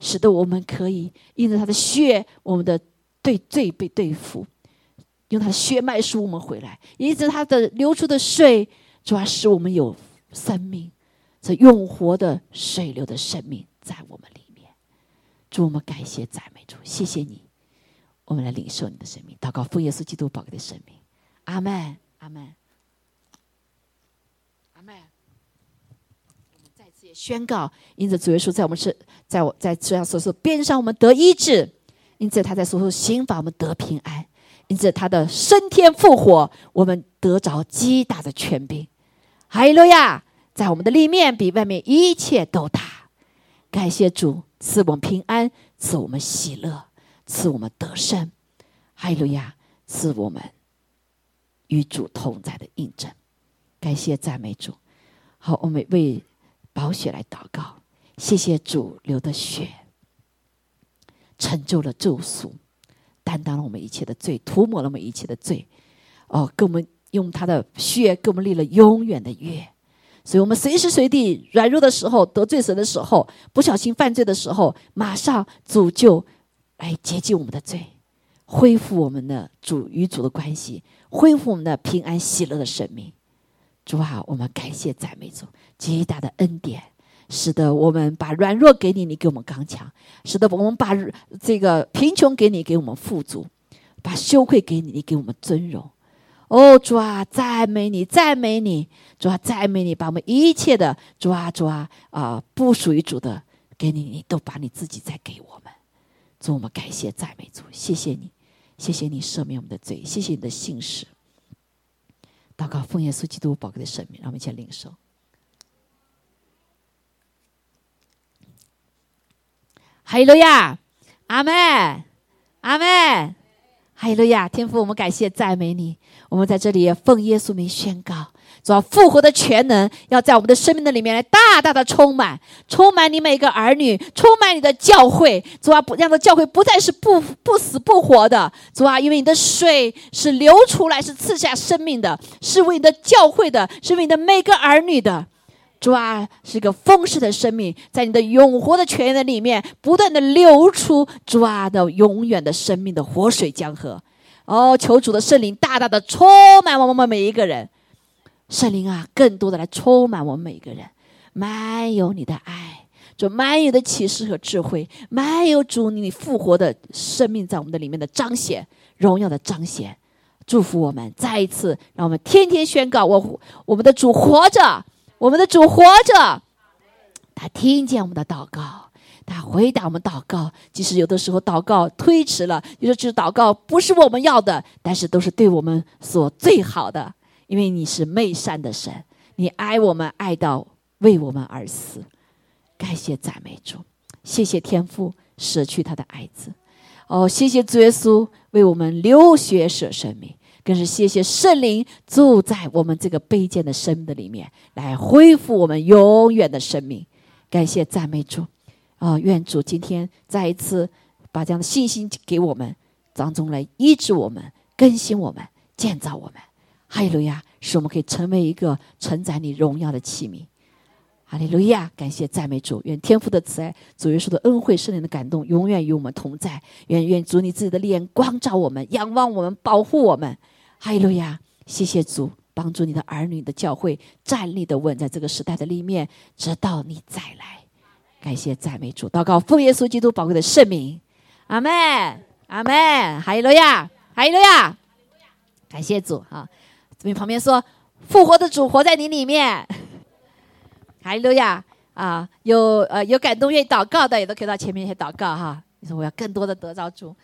使得我们可以因着他的血，我们的对罪被对付，用他的血脉赎我们回来，因此他的流出的水，主要使我们有生命，这永活的水流的生命在我们里面。主，我们感谢赞美主，谢谢你，我们来领受你的生命，祷告奉耶稣基督宝贵的生命，阿门，阿门，阿门。再次也宣告，因着主耶稣在我们是在我在这样所说边上，我们得医治。因此，他在所说刑法，我们得平安；因此，他的升天复活，我们得着极大的权柄。哈利路亚，在我们的里面比外面一切都大。感谢主赐我们平安，赐我们喜乐，赐我们得胜。哈利路亚，赐我们与主同在的印证。感谢赞美主。好，我们为宝血来祷告。谢谢主流的血。成就了救赎，担当了我们一切的罪，涂抹了我们一切的罪。哦，给我们用他的血给我们立了永远的约。所以，我们随时随地软弱的时候、得罪神的时候、不小心犯罪的时候，马上主就来洁净我们的罪，恢复我们的主与主的关系，恢复我们的平安喜乐的生命。主啊，我们感谢赞美主极大的恩典。使得我们把软弱给你，你给我们刚强；使得我们把这个贫穷给你，给我们富足；把羞愧给你，你给我们尊荣。哦，主啊，赞美你，赞美你，主啊，赞美你，把我们一切的主啊，主啊啊，不属于主的给你，你都把你自己再给我们。主，我们感谢赞美主，谢谢你，谢谢你赦免我们的罪，谢谢你的信使。祷告奉耶稣基督宝贵的圣名，让我们一起来领受。哈利路亚，阿门，阿门，哈利路亚，天父，我们感谢赞美你。我们在这里也奉耶稣名宣告，主要复活的全能要在我们的生命的里面来大大的充满，充满你每个儿女，充满你的教会。主啊，不让的教会不再是不不死不活的。主啊，因为你的水是流出来，是赐下生命的，是为你的教会的，是为你的每个儿女的。主啊，是个丰盛的生命，在你的永活的泉源里面，不断的流出主啊的永远的生命的活水江河。哦，求主的圣灵大大的充满我们每一个人，圣灵啊，更多的来充满我们每一个人，满有你的爱，就满有的启示和智慧，满有主你复活的生命在我们的里面的彰显，荣耀的彰显。祝福我们，再一次让我们天天宣告：我我们的主活着。我们的主活着，他听见我们的祷告，他回答我们祷告。即使有的时候祷告推迟了，有时候祷告不是我们要的，但是都是对我们所最好的，因为你是美善的神，你爱我们爱到为我们而死。感谢赞美主，谢谢天父舍去他的爱子，哦，谢谢主耶稣为我们流血舍生命。更是谢谢圣灵住在我们这个卑贱的生命的里面，来恢复我们永远的生命。感谢赞美主，啊，愿主今天再一次把这样的信心给我们，当中来医治我们、更新我们、建造我们。哈利路亚，使我们可以成为一个承载你荣耀的器皿。哈利路亚，感谢赞美主，愿天父的慈爱、主耶稣的恩惠、圣灵的感动，永远与我们同在。愿愿主你自己的脸光照我们，仰望我们，保护我们。哈利路亚！谢谢主帮助你的儿女的教会站立的稳在这个时代的里面，直到你再来。感谢赞美主，祷告奉耶稣基督宝贵的圣名，阿门，阿门。哈利路亚，哈利路亚，感谢主啊。这边旁边说复活的主活在你里面，哈利路亚啊！有呃有感动愿意祷告的，也都可以到前面去祷告哈。你说我要更多的得到主。